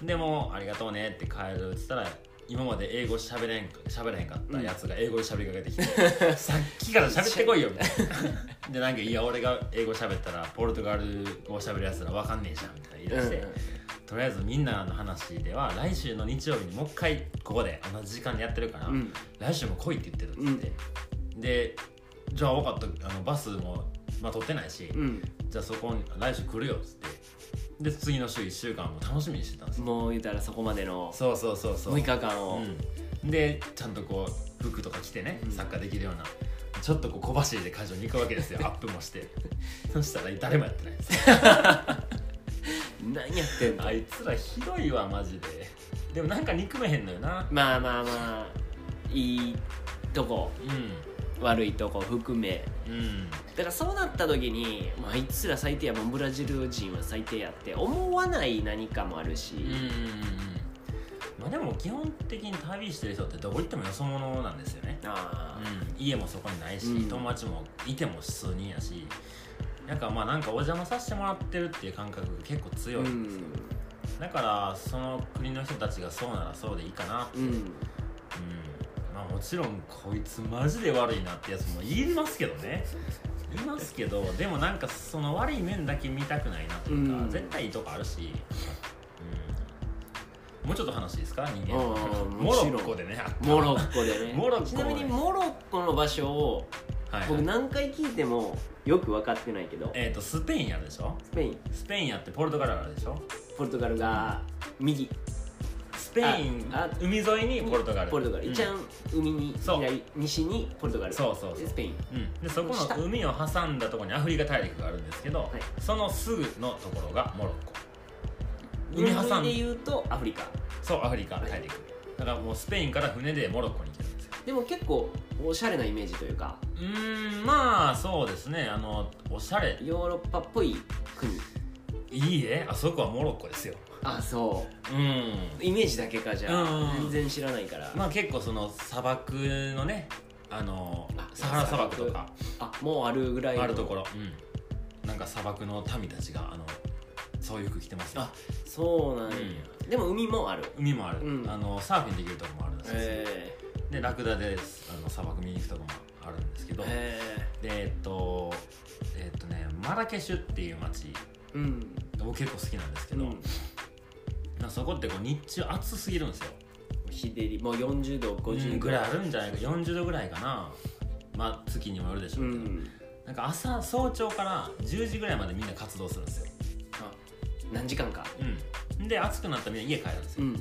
でもうありがとうねって帰るっつったら今まで英語喋れん喋れへんかったやつが英語で喋りかけてきて、さっきから喋ってこいよみたいな。でなんかいや俺が英語喋ったらポルトガル語喋るやつらわかんねえじゃんみたいな言い出して、とりあえずみんなの話では来週の日曜日にもう一回ここで同じ時間でやってるから、うん。来週も来いって言ってるっつって、でじゃあ分かったあのバスも、まあ、取ってないし、うん。じゃあそこに来週来るよっつって。で次の週1週間も楽しみにしてたんですよ。もう言うたらそこまでのそうそうそうそう。6日間を。うん、でちゃんとこう服とか着てね、うん。サッカーできるようなちょっとこう小走りで会場に行くわけですよ。アップもして。そしたら誰もやってないんです。よ 何やってんの？あいつらひどいわマジで。でもなんか憎めへんのよな。まあまあまあいいとこ。う悪いとこ含め。んうん。だからそうなった時に、まあ、あいつら最低やもん。ブラジル人は最低やって思わない何かもあるし、うんうんうんまあでも基本的に旅してる人ってどこ行ってもよそ者なんですよね、あうん、家もそこにないし、うん。友達もいても数人やしなんかまあなんかお邪魔させてもらってるっていう感覚が結構あ強いんですよ、だからその国の人たちがそうならそうでいいかなって、うん、うん。まあもちろんこいつマジで悪いなってやつも言いますけどね。いますけどでもなんかその悪い面だけ見たくないなというか、うん。絶対いいとこあるし、うん、もうちょっと話いいですか？人間。うんモロもちろんッコでね。あったモロッコでね。モロッコ ちなみにモロッコの場所をはいはい。僕何回聞いてもよく分かってないけど。えっ、とスペインやるでしょ？スペイン。スペインやってポルトガルあるでしょ？ポルトガルが右。スペインああ海沿いにポルトガル。ポルトガル、うん。一番海にそう。左西にポルトガル。そうそうそう。でスペイン。うん、でそこ下の海を挟んだところにアフリカ大陸があるんですけど、はい。そのすぐのところがモロッコ。海海挟んでで言うとアフリカ。そうアフリカ大陸。だからもうスペインから船でモロッコに行けでも結構おしゃれなイメージというか。うーんまあそうですね。あのおしゃれ。ヨーロッパっぽい国。いいえあそこはモロッコですよ。あそう。ん。うイメージだけかじゃあ。うん。全然知らないから、まあ結構その砂漠のねあのあサハラ砂漠とか。あもうあるぐらいの。あるところ、うん、なんか砂漠の民たちがあのそういう服着てますよ。あそうなんや、でも海もある。海もある、うん。あのサーフィンできるとこもあるんですよ、えでラクダであの砂漠見に行くとこもあるんですけー、ど、えでえっとえっとねマラケシュっていう街。ー、うん。僕結構好きなんですけど、うん。まあそこってこう日中暑すぎるんですよ。日照り。もう40度50度。ぐらいあるんじゃないか。40度ぐらいかな。まあ月にもよるでしょううけど、ん。なんか朝早朝から10時ぐらいまでみんな活動するんですよ、あ何時間か。うん、で暑くなったらみんな家帰るんですよ、ん。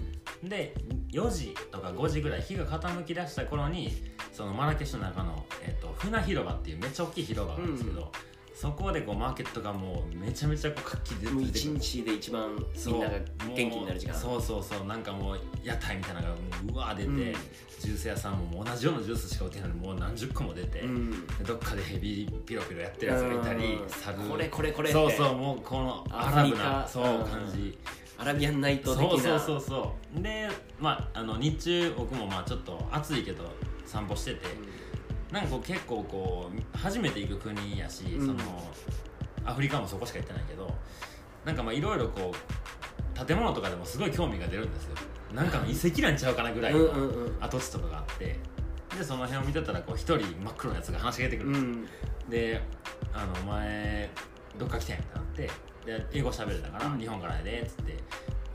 で4時とか5時ぐらい日が傾き出した頃にそのマラケシュの中の、えっと船広場っていうめっちゃ大きい広場があるんですけど、うん。そこでこうマーケットがもうめちゃめちゃこう活気で出てくる。日で一番みんなが元気になる時間。そうそうそう。なんかもう屋台みたいなのがもううわー出て、うんジュース屋さんも同じようなジュースしか売ってないのにもう何十個も出て、うん。でどっかでヘビーピロピロやってるやつがいたり、うん。猿これこれこれって。そうそうもうこのアラブなそううん感じ、アラビアンナイト的な。そうそうそう。そうでまああの日中僕もまあちょっと暑いけど散歩してて、なんかこう結構こう初めて行く国やし、うん。そのアフリカもそこしか行ってないけどなんかまあいろいろこう建物とかでもすごい興味が出るんですよなんかの遺跡なんちゃうかなぐらいの跡地とかがあって。でその辺を見てたらこう一人真っ黒なやつが話しかけてくる。うん。で「あのお前どっか来てん?」ってなって。で英語喋れたから「うん。日本からやで」っつって。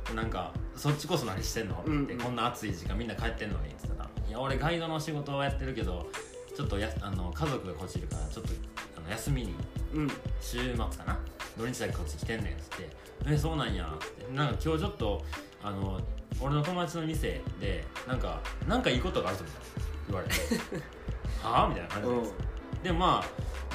でなんか「そっちこそ何してんの?」ってこんな暑い時間みんな帰ってんのに」っつったら「いや俺ガイドの仕事をやってるけどちょっとやあの家族がこっちいるからちょっとあの休みにうん。週末かな。土日だけこっち来てんねん」っつって「えそうなんや」っつってなんか今日ちょっとあの俺の友達の店でなんかなんかいいことがあるぞみたいな言われて「はあ?」みたいな感じです。でもま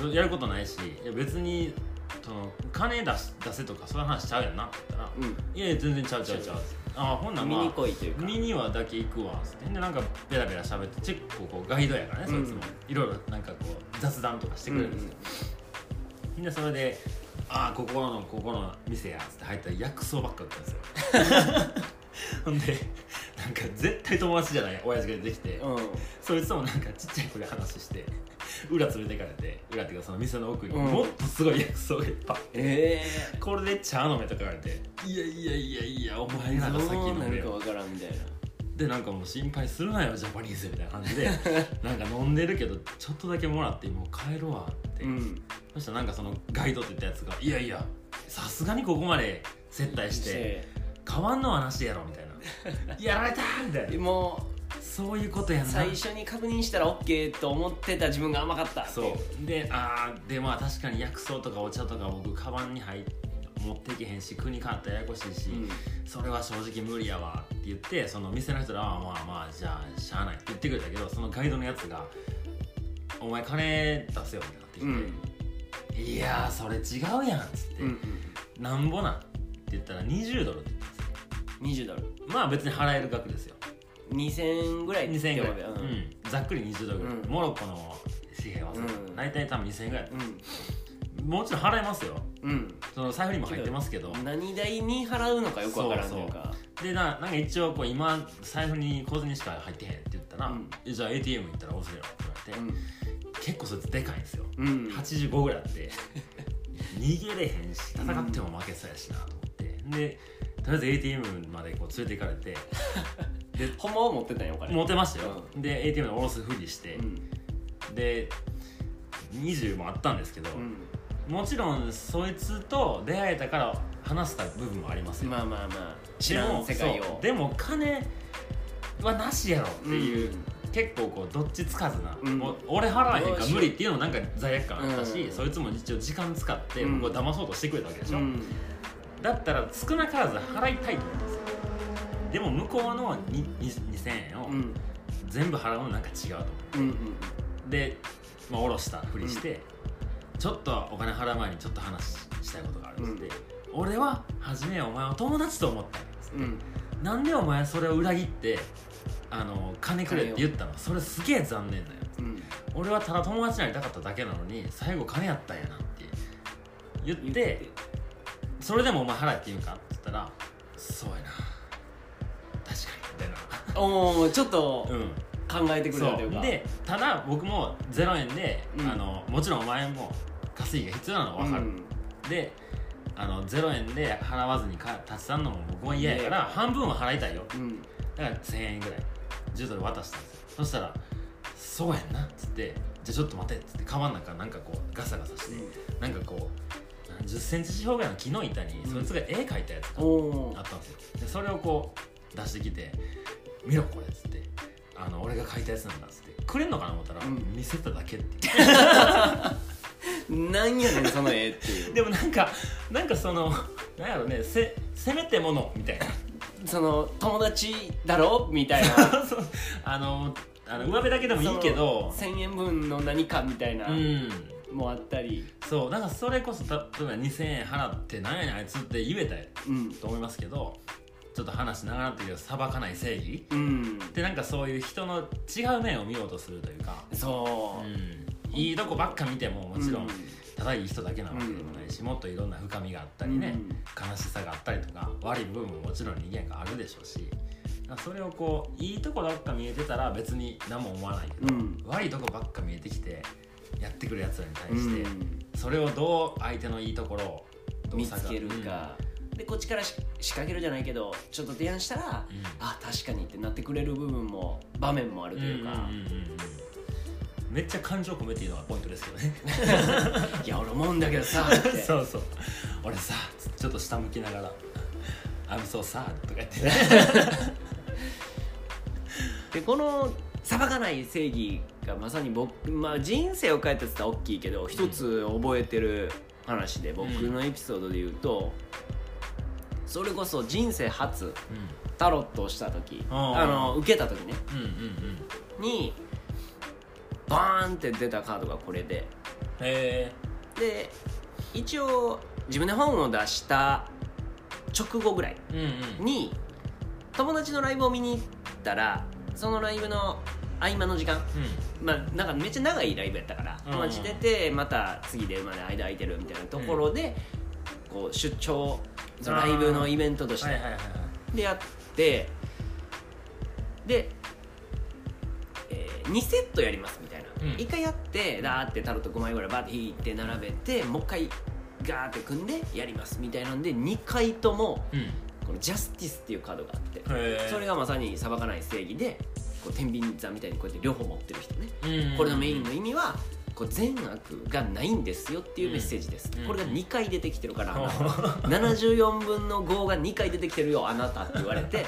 あやることないしいや別にその金出し出せとかそういう話ちゃうやんな。って言ったら「うん。いやいや全然ちゃうちゃうちゃう」ああほんなん見にまあ来いというか。見にはだけ行くわ。っつってでなんかベラベラ喋ってチェックこうガイドやからねそいつも、うん。いろいろなんかこう雑談とかしてくれるんですよ、でそれで「ああここのここの店や」っつって入ったら薬草ばっか売ってるんですよ。ほんでなんか絶対友達じゃない親父が出てきて、うん。そいつともなんかちっちゃい子で話して裏連れてかれて裏っていうかその店の奥にうん。もっとすごい薬草がいっぱいえこれで茶飲めとか言われて「いやいやいやいやお前えらが先飲めよ。るかわからんみたいな」でなんかもう心配するなよジャパニーズみたいな感じで なんか飲んでるけどちょっとだけもらってもう帰るわって、うん。そしたらなんかそのガイドって言ったやつが「いやいやさすがにここまで接待して変わんのはなしやろ」みたいな「やられた!」みたいな。もそういうことやうんな。最初に確認したら OK と思ってた自分が甘かったそう。でああでまあ確かに薬草とかお茶とか僕カバンに入っ持っていけへんし国変わったらややこしいし、うん。それは正直無理やわって言ってその店の人らはまあまあじゃあしゃあないって言ってくれたけどそのガイドのやつが「お前金出せよ」ってうんなってきて「いやーそれ違うやん」っつってうんうん「なんぼなん?」って言ったら20ドルって言ったんですよ。20ドル。まあ別に払える額ですよ。2000円ぐらい2000円ぐらい、うん、ざっくり20ドルぐらい、うん。モロッコの紙幣はう。ん。大体多分2000円ぐらい。うんもちろん払えますよ。うん。その財布にも入ってますけど。何代に払うのかよくわからんというかでななんか一応こう今財布に小銭しか入ってへんって言ったら、うん。えじゃあ ATM 行ったら押せよって言われて、結構そいつでかいんですよ。うん。うん85ぐらいあって 逃げれへんし戦っても負けそうやしなと思って。でとりあえず ATM までこう連れて行かれてほんまは持ってたんよお金。持てましたよ、で ATM で下ろすふりしてう、ん。で20もあったんですけど、うんもちろんそいつと出会えたから話した部分もありますよ、まあまあまあ知らん世界を。でも金はなしやろっていう、うん。結構こうどっちつかずな、うん。もう俺払わへんか無理っていうのもなんか罪悪感あったし、うん。そいつも一応時間使ってうん。僕を騙そうとしてくれたわけでしょ、うん。だったら少なからず払いたいと思うんですよ。でも向こうのにに2000円をうん。全部払うのなんか違うと思う。んうんうで、まあ、下ろしたふりして、ちょっとお金払う前にちょっと話したいことがあるっつって、俺は初めお前を友達と思ったんやつって、うん。なんでお前それを裏切ってあの金くれって言ったのそれすげえ残念だよ。うん。俺はただ友達になりたかっただけなのに最後金やったんやなって言ってそれでもお前払えって言うんかって言ったらそうやな。確かにみたいな。おおちょっとうん考えてくれたというか。でただ僕も0円で、うん。あのもちろんお前も稼ぎが必要なのは分かる、うん。であの0円で払わずにか立ち去るのも僕は嫌やから半分は払いたいよ。うん。だから1000円ぐらい。10ドル渡したんですよ。そしたら「そうやんな」っつって「じゃあちょっと待て」っつってカバンの中なんかこうガサガサして、なんかこう1 0ンチ四方ぐらいの木の板にうん。そいつが絵描いたやつがあったんですよ。でそれをこう出してきて「見ろこれ」っつって「あの俺が描いたやつなんだ」っつってくれんのかな思ったら、うん。見せただけっていう。なんやねんその絵っていう。でもなんかなんかそのなんやろねせせめてものみたいな。その友達だろ？みたいな。そうあのあの上辺だけでもいいけど1000円分の何かみたいな。うん。もあったり。そうだからそれこそた例えば2000円払ってなんやねんあいつって言えたようんと思いますけどちょっと話長なってるけど裁かない正義？うん。ってなんかそういう人の違う面を見ようとするというか、そう。う、ん、いいとこばっか見てももちろん、うん。ただいい人だけなわけでもないし、もっといろんな深みがあったりね、悲しさがあったりとか悪い部分ももちろん人間があるでしょうしそれをこういいとこばっか見えてたら別に何も思わないけど、うん。悪いとこばっか見えてきてやってくるやつらに対うん。して、それをどう相手のいいところを見つけるか、でこっちからし仕掛けるじゃないけどちょっと提案したら、うん。あ確かにってなってくれる部分も場面もあるというか、うんうんうんうん。めっちゃ感情込めていいのがポイントですけどね。いや俺思うんだけどさ そうそう。俺さちょっと下向きながら「I'm so sad」とか言って。ね でこの裁かない正義がまさに僕、まあ、人生を変えたって言ったら大きいけど一つ覚えてる話で僕のエピソードで言うと、それこそ人生初タロットをした時あの受けた時ね。うんうんうん。うんにバーンって出たカードがこれで。へで一応自分で本を出した直後ぐらいえうんうん。に友達のライブを見に行ったらそのライブの合間の時間まあなんかめっちゃ長いライブやったからうん友達出てまた次出るまで間空いてるみたいなところで、こう出張そのライブのイベントとして。はいはいはいはい。でやってで、え2セットやりますみたいな、うん。1回やってダーってタロット5枚ぐらいバーって引いて並べてもう一回ガーって組んでやりますみたいなんで2回ともうん。このジャスティスっていうカードがあってそれがまさに裁かない正義でこう天秤座みたいにこうやって両方持ってる人ね。うん。これのメインの意味はこう善悪がないんですよっていうメッセージです、うんこれが2回出てきてるから、うん。あなた74分の5が2回出てきてるよあなたって言われて っ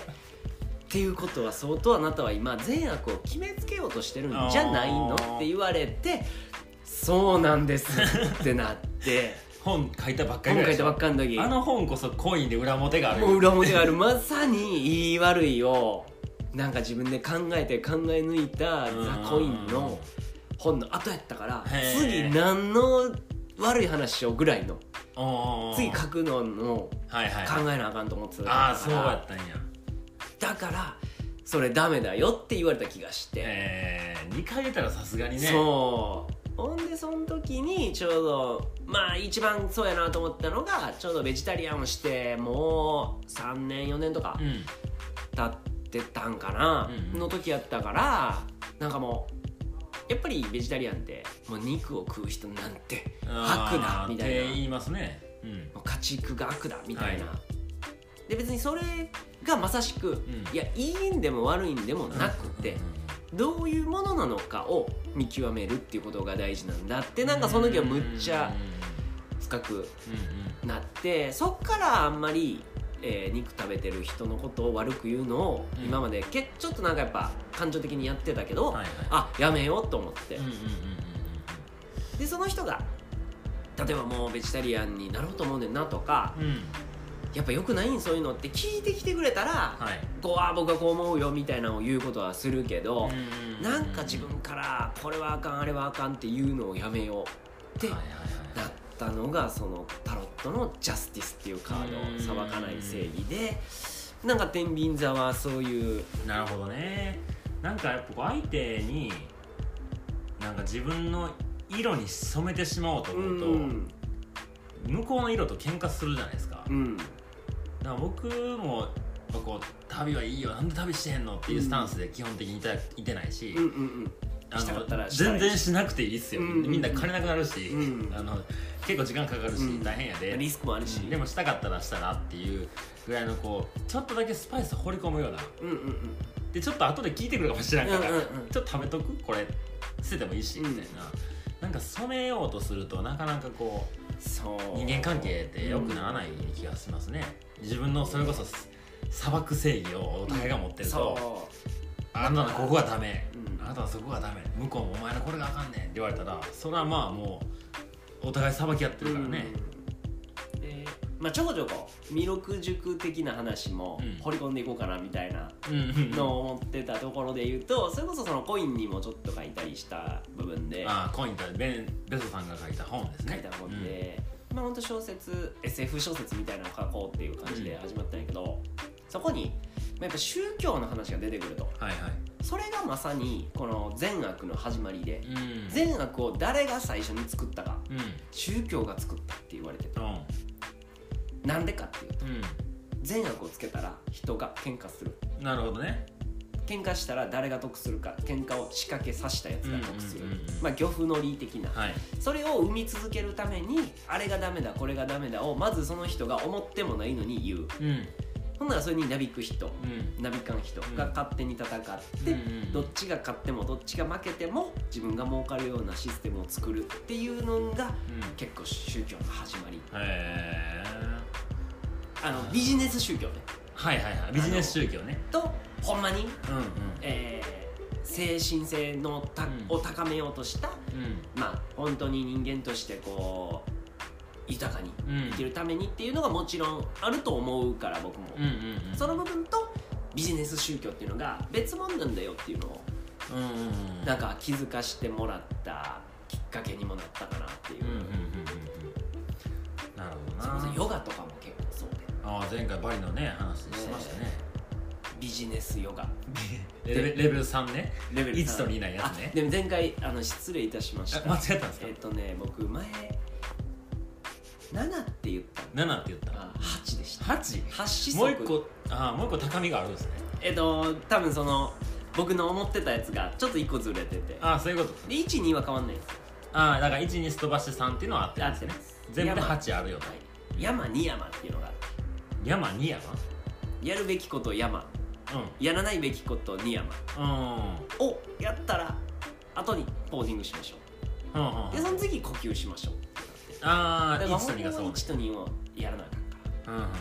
ていうことは相当あなたは今善悪を決めつけようとしてるんじゃないのって言われてそうなんですってなって。本書いたばっかり本書いたばっかの時。あの本こそコインで裏表がある。裏表がある。まさにいい悪いをなんか自分で考えて考え抜いたうんザ・コインの本の後やったから次何の悪い話しようぐらいの次書くののはいはい考えなあかんと思ってたああそうやからったんや。だからそれダメだよって言われた気がして、えー、2回出たらさすがにね。そう。ほんでその時にちょうどまあ一番そうやなと思ったのがちょうどベジタリアンをしてもう3年4年とかうん。経ってたんかな、の時やったからなんかもうやっぱりベジタリアンってもう肉を食う人なんて悪だみたいな。言いますね。うん。もう家畜が悪だみたいな、はで別にそれがまさしく、ん。いやいいんでも悪いんでもなくて、どういうものなのかを見極めるっていうことが大事なんだってなんかその時はむっちゃ深くうんうんうん。なってそっからあんまり、えー肉食べてる人のことを悪く言うのをうん。今までけちょっとなんかやっぱ感情的にやってたけど、はいはい。あやめようと思って、でその人が例えばもうベジタリアンになろうと思うねんなとかうん。うんやっぱよくないんそういうのって聞いてきてくれたら、はい。こうあ僕はこう思うよみたいなのを言うことはするけど、うんなんか自分からこれはあかんあれはあかんっていうのをやめようってはいはいはいなったのがそのタロットのジャスティスっていうカードうん。裁かない正義でなんか天秤座はそういうなるほどね。なんかやっぱ相手になんか自分の色に染めてしまおうとう思うと、ん。向こうの色と喧嘩するじゃないですか、だうん。から僕もこう旅はいいよ。なんで旅してへんのっていうスタンスで基本的にいてないし、うんうんあ全然しなくていいっすよ、うん。うんうんみんな金なくなるし、うん。あの結構時間かかるし、うん。大変やで、リスクもあるし。でもしたかったらしたらっていうぐらいのこうちょっとだけスパイス掘り込むような。うんうんうん。でちょっと後で聞いてくるかもしれんから、うんうんうん。ちょっと食べとく？これ捨ててもいいし、うん。みたいな。なんか染めようとするとなかなかこそう。う人間関係って良くならない気がしますね。自分のそれこそ砂漠正義をお互いが持ってると、そあなたのここがダメ、うんあなたのそこがダメ。向こうもお前のこれがあかんねんって言われたらそれはまあもうお互い裁き合ってうるからね、うん。でまあちょこちょこ弥勒塾的な話もうん掘り込んでいこうかなみたいなうん。うんうんのを思ってたところで言うとそれこそそのコインにもちょっと書いたりした部分でああコインとベンベソさんが書いた本ですね。書いた本で、まあ本当小説 SF 小説みたいなのを書こうっていう感じで始まったんやけど、そこにまあやっぱ宗教の話が出てくると。はいはいそれがまさにこの善悪の始まりでうん。善悪を誰が最初に作ったかうん。宗教が作ったって言われててうなんでかっていうとん。善悪をつけたら人が喧嘩する。うんなるほどね。喧嘩したら誰が得するか喧嘩を仕掛けさせたやつが得する、うんうんうんうん。まあ漁夫の利的な。はい。それを生み続けるためにあれがダメだこれがダメだをまずその人が思ってもないのに言う。うんほんならそれになびく人うん。なびかん人が勝手に戦って、うんうんどっちが勝ってもどっちが負けても自分が儲かるようなシステムを作るっていうのがうん。結構宗教の始まり。あのビジネス宗教ね。はいはいはい。ビジネス宗教ね。とほんまに、うんうん。えー精神性のた、うん。を高めようとしたうん。まあ本当に人間としてこう豊かにうん。生きるためにっていうのがもちろんあると思うから僕も、その部分とビジネス宗教っていうのが別物なんだよっていうのをなんか気づかしてもらったきっかけにもなったかなっていう、なるほどな。ヨガとかも結構そうで。ああ前回バリのね話してましたね。ビジネスヨガ。レベル3ね。レベル1と2ないやつね。あでも前回あの失礼いたしました。あ間違ったんですか？えっ、とね僕前7って言ったの。7って言ったあ8でした。8? 8子則もう一個ああもう一個高みがあるんですね。えっ、と多分その僕の思ってたやつがちょっと1個ずれてて。ああそういうことで12は変わんない。んですよああだから1にすっ飛ばして3っていうのはあってるんですね。あってます全部で山8あるよ山2山っていうのがあって。山2山？やるべきこと山。やらないべきこと2山。うん。うんをやったら後にポージングしましょう。んうんうでその次呼吸しましょうああだ1と2がそうね。1と2をやらなあかんかうんうんうん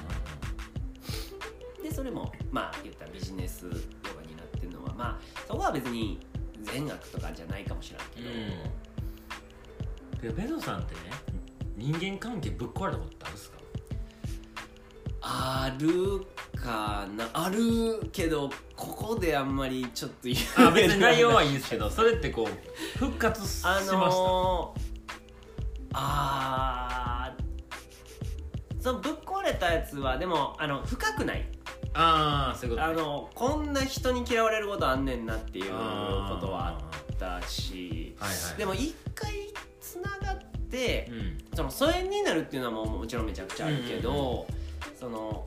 らでそれもまあ言ったらビジネスヨガになってるのはまあそこは別に善悪とかじゃないかもしれないけど、うん。でベゾさんってね人間関係ぶっ壊れたことってあるんですか？あるかな。あるけどここであんまりちょっと言あ別に内容はいいんですけど それってこう復活しまあした、のー、あーそのぶっ壊れたやつはでもあの深くない。ああそういうことあのこんな人に嫌われることあんねんなっていうことはあったしはいはいでも一回つながってうん。その疎遠になるっていうのはもうもちろんめちゃくちゃあるけうんうんど、その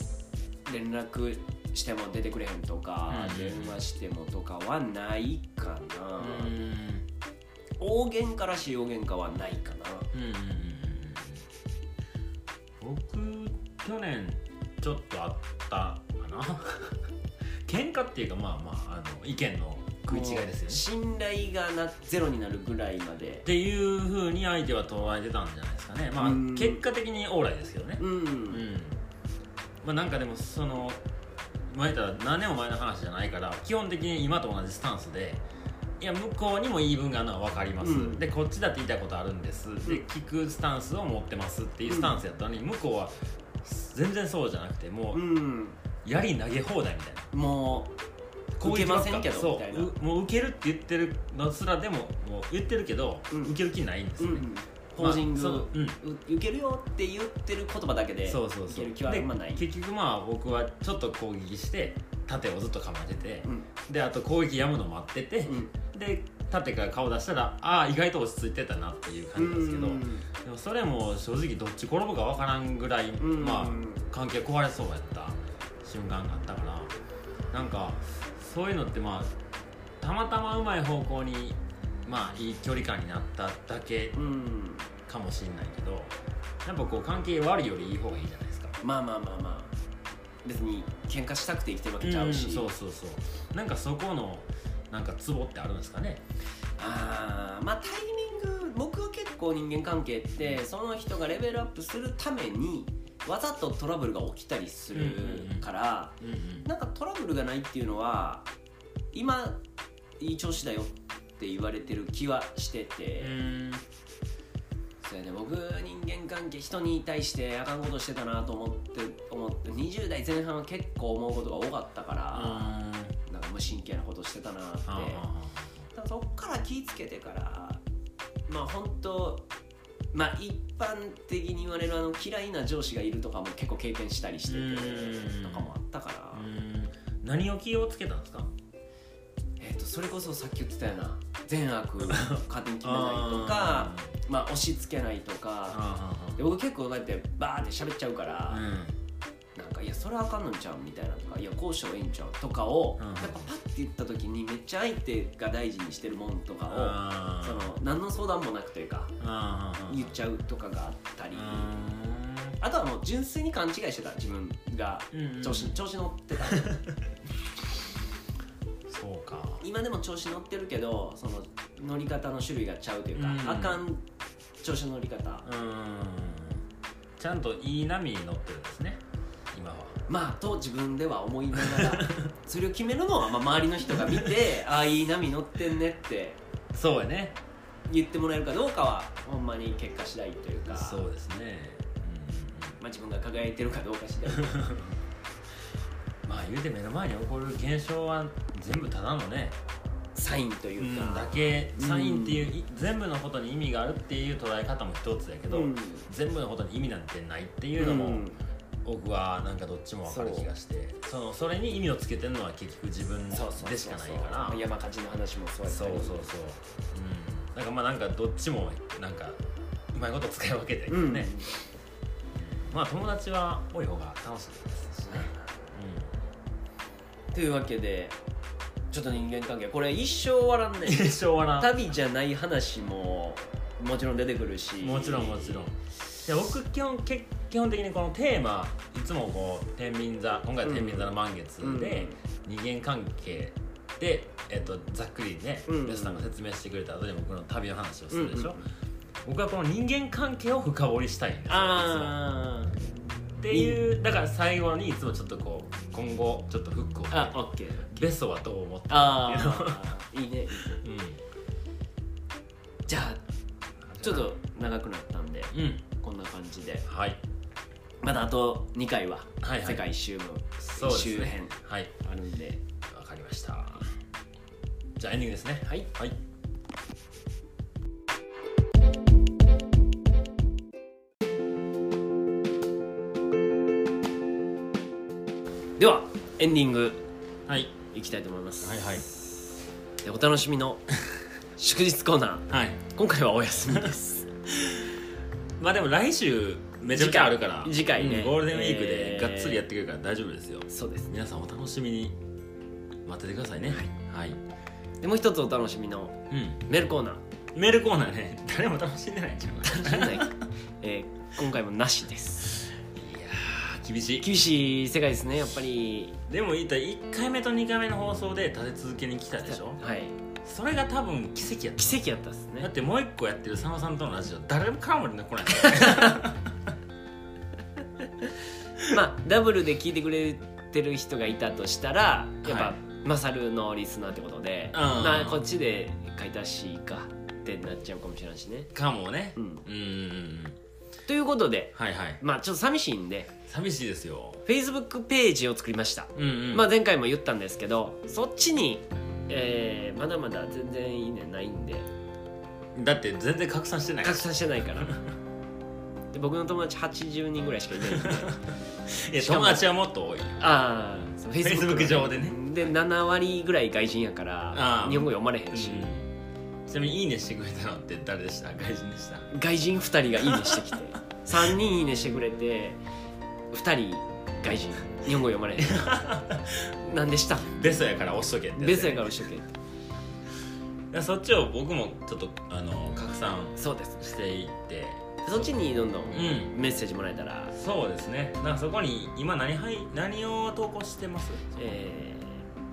連絡しても出てくれへんとか、電話してもとかはないかな、うん大喧嘩らしい大喧嘩はないかな。うんうんうん。うん僕去年ちょっとあったかな。喧嘩っていうかまあまああの意見の食い違いですよね。信頼がなゼロになるぐらいまで。っていうふうに相手は捉えてたんじゃないですかね。まあうん。結果的にオーライですけどね。うん、うん。まあなんかでもその前言ったら何年も前の話じゃないから基本的に今と同じスタンスでいや向こうにも言い分があるのは分かります、うん。でこっちだって言いたいことあるんです。で聞くスタンスを持ってますっていうスタンスやったのに向こうは全然そうじゃなくてもううん。やり投げ放題みたいな。もう受けませんけどみたいな。うもう受けるって言ってるのすらでももう言ってるけど、うん。受ける気ないんですよね、うんポージング、まあそう受けるよって言ってる言葉だけでそうそうそう。受ける気はあんまない。で結局まあ僕はちょっと攻撃して縦をずっと構えてて、うん。であと攻撃やむの待ってて、うん。で縦から顔出したらああ意外と落ち着いてたなっていう感じですけど、うんでもそれも正直どっち転ぶかわからんぐらい、んまあ関係壊れそうやった瞬間があったからなんかそういうのってまあたまたまうまい方向にまあいい距離感になっただけうん。かもしれないけどやっぱこう関係悪いよりいい方がいいじゃないですか。まあまあまあまあ。別に喧嘩したくて生きてるわけちゃうし、んそうそうそう。なんかそこのなんかツボってあるんですかね。あーまあタイミング僕は結構人間関係ってその人がレベルアップするためにわざとトラブルが起きたりするから、うんうん。なんかトラブルがないっていうのは今いい調子だよって言われてる気はしてて、うん。そうやね。僕人間関係人に対してあかんことしてたなと思って思って20代前半は結構思うことが多かったから、なんか無神経なことしてたなって。そっから気ぃつけてからまあ本当まあ一般的に言われるあの嫌いな上司がいるとかも結構経験したりしててうん。とかもあったから、うん。何を気をつけたんですか？えー、とそれこそさっき言ってたような善悪勝手に決めないとか まあ押し付けないとかあで僕結構こうやってバーって喋っちゃうから、あうん。なんかいやそれはあかんのんちゃうみたいなとかいやこうした方がいいんちゃうとかを、うん。やっぱパッて言った時にめっちゃ相手が大事にしてるもんとかをその何の相談もなくというか言っちゃうとかがあったり。うあとはもう純粋に勘違いしてた自分が。ん。調子,、調子乗ってた そうか。今でも調子乗ってるけどその乗り方の種類がちゃうというか、うん。あかん調子の乗り方。うん。ちゃんといい波に乗ってるんですね今は。まあと自分では思いながら それを決めるのはまあ周りの人が見て ああいい波乗ってんねって。そうやね。言ってもらえるかどうかはほんまに結果次第というか。そうですね。まあ、自分が輝いてるかどうか次第うん まあ言うて目の前に起こる現象は全部ただのねサインというか、だけサインっていう、い全部のことに意味があるっていう捉え方も一つやけど、うん。全部のことに意味なんてないっていうのも、うん。僕はなんかどっちも分かる気がしてそのそれに意味をつけてるのは結局自分でしかないから。山火事の話もそうやそうそうそうう。ん。だからまあなんかどっちもなんかうまいこと使い分けてるけどうん。ね、まあ友達は多い方が楽しいですしね、というわけでちょっと人間関係。これ一生終わらんねうん、一生笑旅じゃない話ももちろん出てくるし。もちろんもちろん。で僕基本け基本的にこのテーマいつもこう天秤座今回は天秤座の満月で、人間関係で、えっと、ざっくりね、うん。さんが説明してくれた後に僕の旅の話をするでしょ、うんうん僕はこの人間関係を深掘りしたいんですよっていうだから最後にいつもちょっとこう今後ちょっとフックを。あオッケーベストはどう思ってあいうのあいいね。うん。じゃあちょっと長くなったんでうん。こんな感じで。はい。まだあと2回ははいはい。世界一周の周辺はい。あるんで。わかりました。じゃあエンディングですね。はい。はいではエンディング。はい。いきたいと思います。はいはい。でお楽しみの 祝日コーナー。はい。今回はお休みです。まあでも来週めちゃくちゃあるから。次回次回ね。うんゴールデンウィークでえー。がっつりやってくるから大丈夫ですよ、そうですね。皆さんお楽しみに待っててくださいね。はい、でもう一つお楽しみのうん。メールコーナー。メールコーナーね。誰も楽しんでないんちゃうか楽しんない。えー今回もなしです厳しい。厳しい世界ですねやっぱり。でも言ったら1回目と2回目の放送で立て続けに来たでしょ？はい。それが多分奇跡やった。奇跡やったっすね。だってもう一個やってる佐野さんとのラジオ誰もからも連絡来ない。まあダブルで聞いてくれてる人がいたとしたらやっぱ、はい。マサルのリスナーってことでうん。まあこっちで買い足しかってなっちゃうかもしれないしね。かもね。うんうんうん。うんということではいはい。まあちょっと寂しいんで寂しいですよ。Facebook ページを作りました、うんうん。まあ前回も言ったんですけどそっちに、えーまだまだ全然いいねないんで。だって全然拡散してない拡散してないから。で僕の友達80人ぐらいしかいないんで。いやしかも友達はもっと多いああ Facebook 上でね。で7割ぐらい外人やからあー。日本語読まれへんし、ちなみに「いいね」してくれたのって誰でした？外人でした？外人2人が「いいね」してきて。3人「いいね」してくれて2人外人。日本語読まれへんなんでした？ベストやから押しとけってベストやから押しとけって。いやそっちを僕もちょっとあの拡散そうです。していって。そっちにどんどんうん。メッセージもらえたら、そうですね。だからそこに今何はい何を投稿してます？え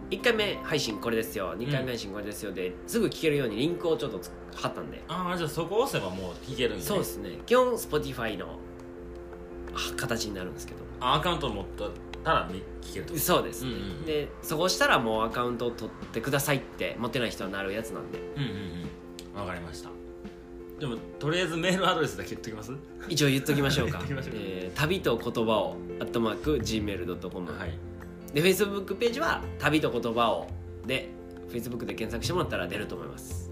1回目配信これですよ。2回目配信これですよで、すぐ聞けるようにリンクをちょっとつ貼ったんで。ああじゃあそこ押せばもう聞けるんでそうですね。基本 Spotify のあ形になるんですけど。あアカウント持ったらみ聞けると。そうですね、うんうんでそこ押したらもうアカウントを取ってくださいって持ってない人はなるやつなんで。うんうんうん。わかりました。でもとりあえずメールアドレスだけ言っときます？一応言っときましょうか。えー旅と言葉を Gmail.com、はいで Facebook ページは旅と言葉をで Facebook で検索してもらったら出ると思います。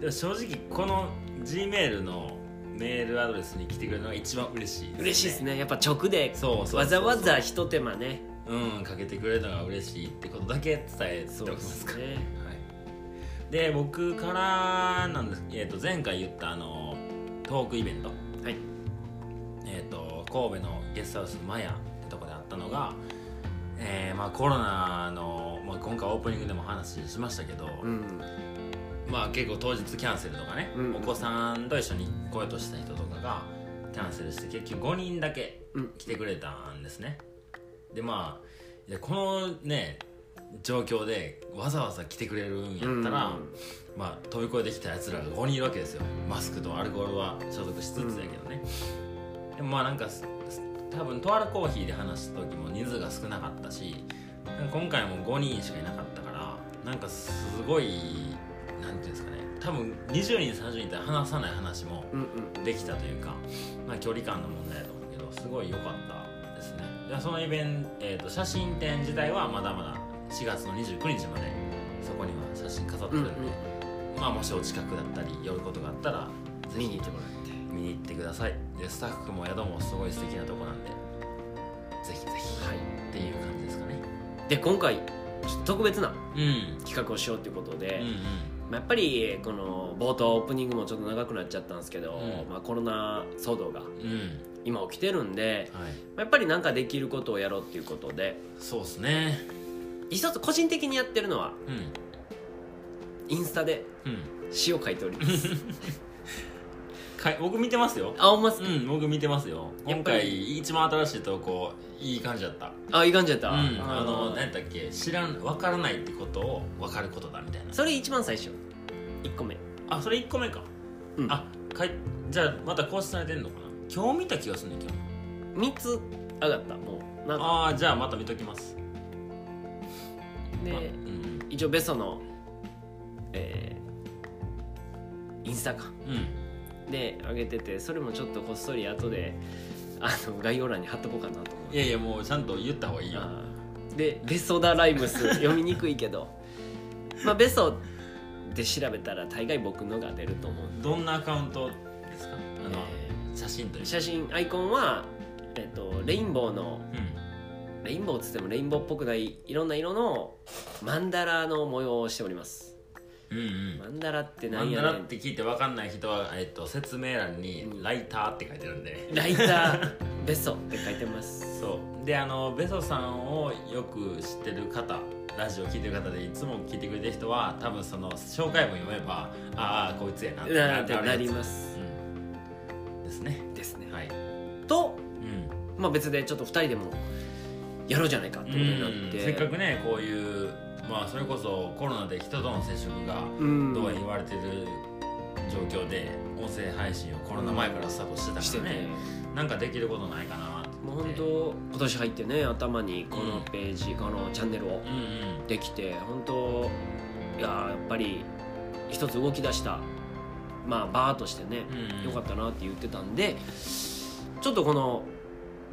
でも正直この G メールのメールアドレスに来てくれるのが一番嬉しいです、ね、嬉しいですね。やっぱ直でわざわざひと手間ね。うんかけてくれるのが嬉しいってことだけ伝えておきますか。ね。はい、で僕からなんです、えー、と前回言ったあのトークイベント、はい。えー、と神戸のゲストハウスマヤってとこであったのが、えーまあ、コロナの、まあ、今回オープニングでも話しましたけど、うん。まあ、結構当日キャンセルとかね、うん。お子さんと一緒に来ようとした人とかがキャンセルして結局5人だけうん。来てくれたんですね、でまあいやこのね状況でわざわざ来てくれるんやったら、うん。まあ、飛び越えてきたやつらが5人いるわけですよ。マスクとアルコールは所属しつつやけどね、でもまあなんかす多分とあるコーヒーで話した時も人数が少なかったし今回も5人しかいなかったからなんかすごいなんていうんですかね。多分20人30人いたら話さない話もできたというか、まあ、距離感の問題だと思うけどすごい良かったですね。でそのイベント、えー、と写真展自体はまだまだ4月の29日までそこには写真飾ってうんうんるん。で、まあ、もしお近くだったり寄ることがあったらぜひ。見に行ってもらって見に行ってください。でスタッフも宿もすごい素敵なとこなんでぜひぜひ、はい。っていう感じですかね。で今回ちょっと特別なうん。企画をしようということで、うんうん。まあ、やっぱりこの冒頭オープニングもちょっと長くなっちゃったんですけど、うん。まあ、コロナ騒動がうん。今起きてるんで、はい。まあやっぱり何かできることをやろうっていうことでそうですね。一つ個人的にやってるのはうんインスタでうん詩を書いております僕見てますよ。あほんまっすか、うん僕見てますよ。今やっぱり。回一番新しい投稿いい感じだった。あいい感じやった、うん、あのー何やったっけ知らん分からないってことを分かることだみたいな。それ一番最初。1個目。あそれ1個目か、うん。あかいじゃあまた更新されてんのかな？今日見た気がするね今日。3つ上がったもう。なんか。ああじゃあまた見ときます。であうん。一応ベソのえーインスタか。うんで上げててそれもちょっとこっそり後であの概要欄に貼っとこうかなと。思ういやいやもうちゃんと言った方がいいよ。でベソダライムス読みにくいけど。まあベソで調べたら大概僕のが出ると思う。どんなアカウントですか？あの、え写真というー写真アイコンは、えっとレインボーのうん。レインボーっつってもレインボーっぽくないいろんな色のマンダラの模様をしておりますうんうん。マンダラってマ何やねん。ンダラって聞いて分かんない人は、えっと、説明欄にうん「ライター」って書いてるんで、ライターベソって書いてます。そう。であのベソさんをよく知ってる方ラジオ聞いてる方でいつも聞いてくれてる人は多分その紹介文読めばああこいつやなってなります。うん。ですね。ですね。はい。とうん。まあ別でちょっと2人でもやろうじゃないかってことになって。せっかくねこういうまあそれこそコロナで人との接触がうん。どう言われてる状況で音声配信をコロナ前からスタートしてたからね、なんかできることないかなともう本当今年入ってね頭にこのページ、このチャンネルをうんうん。できて本当いややっぱり一つ動き出したまあバーとしてね、うんうん。よかったなって言ってたんでちょっとこの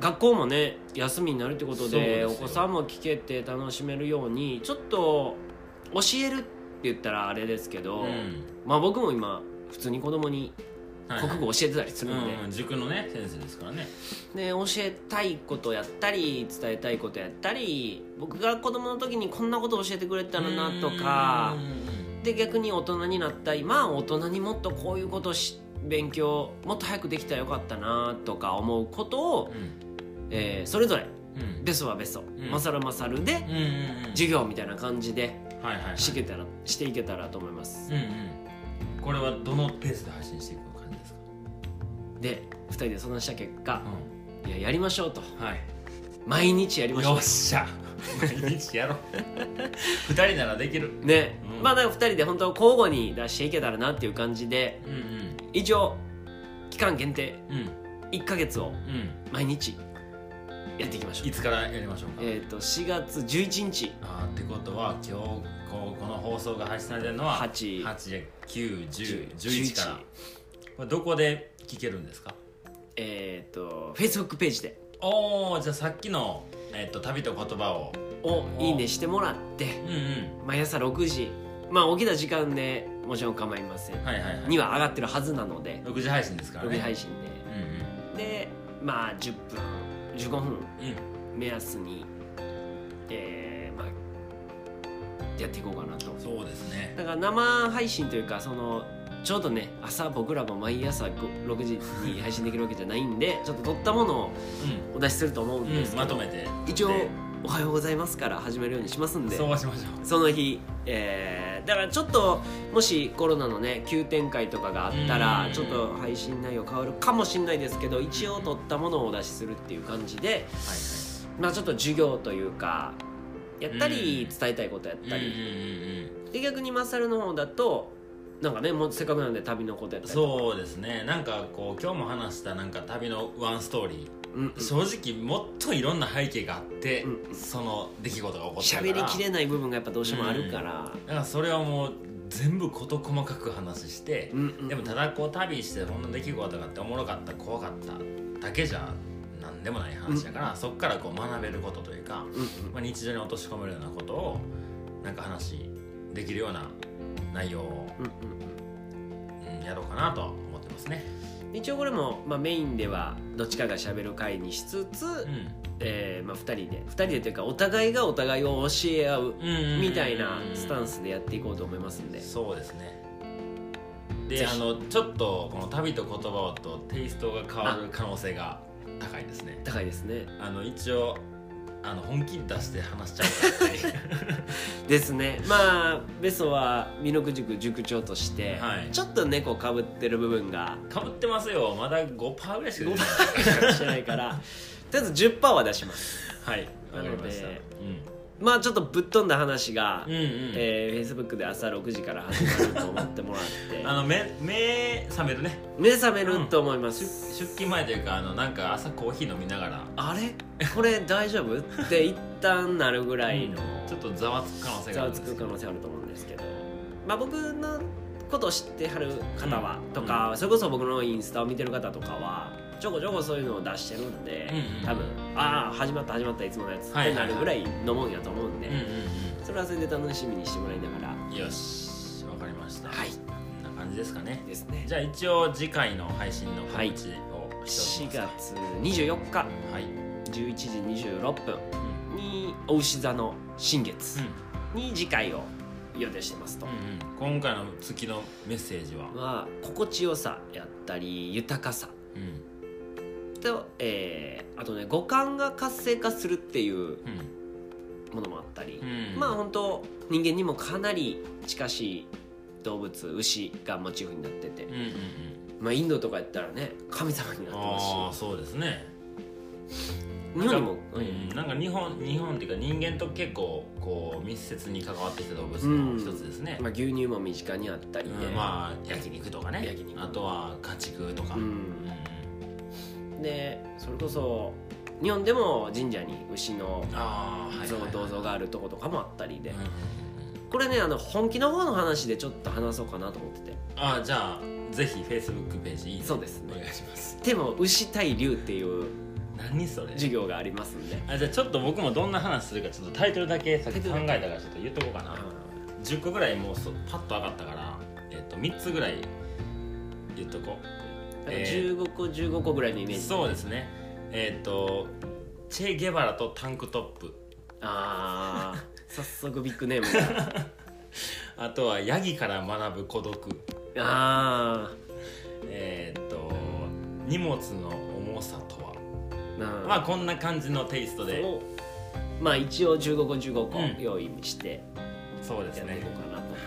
学校もね休みになるってことでお子さんも聞けて楽しめるようにちょっと教えるって言ったらあれですけど、うん。まあ僕も今普通に子供にはい国語教えてたりするんで、うん、塾のね先生ですからね。で教えたいことやったり伝えたいことやったり僕が子供の時にこんなこと教えてくれたらなとかで逆に大人になった今大人にもっとこういうことし勉強もっと早くできたらよかったなとか思うことを、えーそれぞれ。うん。うんベソはベソ、ん。マサルマサルでうんうんうん。授業みたいな感じではいはいはいしていけたらしていけたらと思います。うんうん。これはどのペースで配信していく感じですか？で2人で相談した結果ういややりましょうと。はい。毎日やりましょよっしゃ。毎日やろう。二人ならできる。うね、うん。まあだから2人で本当交互に出していけたらなっていう感じでうん一応期間限定。うん。うん1ヶ月をうん。毎日やっていきましょう。いつからやりましょうか？えっ、と4月11日。あーってことは今日こうこの放送が配信されてるのは8 8 9 10 10 11から。これどこで聞けるんですか？えっ、と Facebook ページで。おおじゃあさっきの、えっと旅と言葉を。をいいねしてもらって。うんうん。毎朝6時。まあ起きた時間でもちろん構いません、はいはいはい。には上がってるはずなので。6時配信ですから6ね時配信うんででまあ10分15分。うん。うん。目安にえーまあやっていこうかなと。そうですね。だから生配信というかそのちょうどね朝僕らも毎朝ご6時に配信できるわけじゃないんでちょっと撮ったものをお出しすると思うんうん、うん、ですけど、まとめて一応で「おはようございます」から始めるようにしますんで。そうしましょう。その日、えーだからちょっともしコロナのね急展開とかがあったらうん。ちょっと配信内容変わるかもしれないですけど一応撮ったものをお出しするっていう感じではいまあちょっと授業というかやったりうん。伝えたいことやったはいり、で逆にマサルの方だとなんかねもうせっかくなんで旅のことやったりそうですね。なんかこう今日も話したなんか旅のワンストーリーうんうん。正直もっといろんな背景があって、うんその出来事が起こってるから。喋りきれない部分がやっぱどうしてもあるから、だからそれはもう全部事細かく話してう、んうん。でもただこう旅してそんな出来事があっておもろかった怖かっただけじゃ何でもない話だから、そこからこう学べることというか、うんうん。まあ、日常に落とし込めるようなことをなんか話できるような内容を、うんうん。うんやろうかなとは思ってますね。一応これも、まあ、メインではどっちかが喋る回にしつつ、うん。えーまあ、2人で2人でというかお互いがお互いを教え合うみたいなスタンスでやっていこうと思いますんで。そうですね。であのちょっとこの旅と言葉とテイストが変わる可能性が高いですね。高いですね。あの一応あの本気出して話しちゃう ですね。まあベソは美濃塾塾長として、はい。ちょっと猫かぶってる部分が。かぶってますよ。まだ5%ぐらいしか出てない。5%してないから。とりあえず10%は出します。はい。のでまあちょっとぶっ飛んだ話が、うんうん。うんえー、Facebook で朝6時から始まると思ってもらって。あの目目覚めるね。目覚めると思いま出す、出勤前というかあのなんか朝コーヒー飲みながら。あれ？これ大丈夫？って一旦なるぐらいのちょっとざわつく可能性がざわつくあるんですけど。可能性あると思うんですけど、まあ、僕のことを知ってはる方は、うん。とか、それこそ僕のインスタを見てる方とかはちょこちょこそういうのを出してるんで、うんうん多分ああ始まった始まったいつものやつってないるぐらいのもんやと思うんで、うんうんそれはそれで楽しみにしてもらいながら。うんよしわかりました。はい。こんな感じですかね。ですね。じゃあ一応次回の配信の告知をはいしておき4ますか。月24日。はい、11時26分うん。にお牛座の新月うん。に次回を予定してますと、うんうん、今回の月のメッセージは、は心地よさやったり豊かさ。うんと、えーあとね五感が活性化するっていううんものもあったり、うん。まあ本当人間にもかなり近しい動物牛がモチーフになってて、うんうんうん。まあ、インドとかやったらね神様になってますああそうですね。し日本にも、うん、なんか日本日本っていうか人間と結構こう密接に関わってきた動物うんの一つですね、まあ、牛乳も身近にあったりで、うん。まあ焼肉とかね。焼肉。あとは家畜とか、うん。うんでそれこそ日本でも神社に牛の像銅像があるとことかもあったりで、これねあの本気の方の話でちょっと話そうかなと思ってて。ああじゃあぜひ Facebook ページいいね。そうですね。お願いします。でも牛対竜っていう何それ？授業がありますんで。あじゃあちょっと僕もどんな話するかちょっとタイトルだけさっき考えたからちょっと言っとこうかな。10個ぐらいもうそパッと上がったから、えっと3つぐらい言っとこうなんかえー15個15個ぐらいのイメージそうですね。えっ、とチェ・ゲバラとタンクトップ。ああ 早速ビッグネームが。あとはヤギから学ぶ孤独。あえっ、と荷物の重さとは。あ。まあこんな感じのテイストで。をまあ一応15個15個うん。用意して。そうですね。やっていこうかなと、は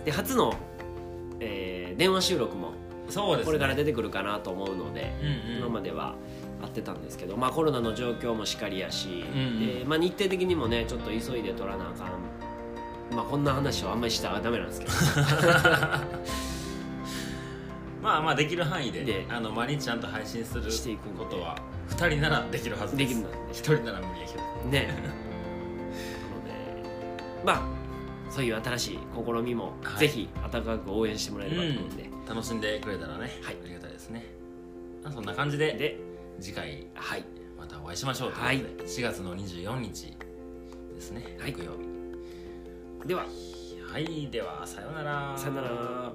い。で初の、えー電話収録もそうですね。これから出てくるかなと思うので、うんうん。今までは会ってたんですけど、まあ、コロナの状況もしかりやし、んうん。でまあ、日程的にもねちょっと急いで取らなあかん。まあこんな話はあんまりしたらダメなんですけど。まあまあできる範囲でであの毎日ちゃんと配信するしていくんで。ことは2人ならできるはずです。できるので。1人なら無理やけど。ね。なのでまあそういう新しい試みも、はい。ぜひ温かく応援してもらえればと思うんで、楽しんでくれたらね、はい、ありがたいですね。そんな感じでで次回、はい、またお会いしましょうということで、はい、4月の24日ですね、はい、木曜日。では。はい。ではさようなら。さようなら。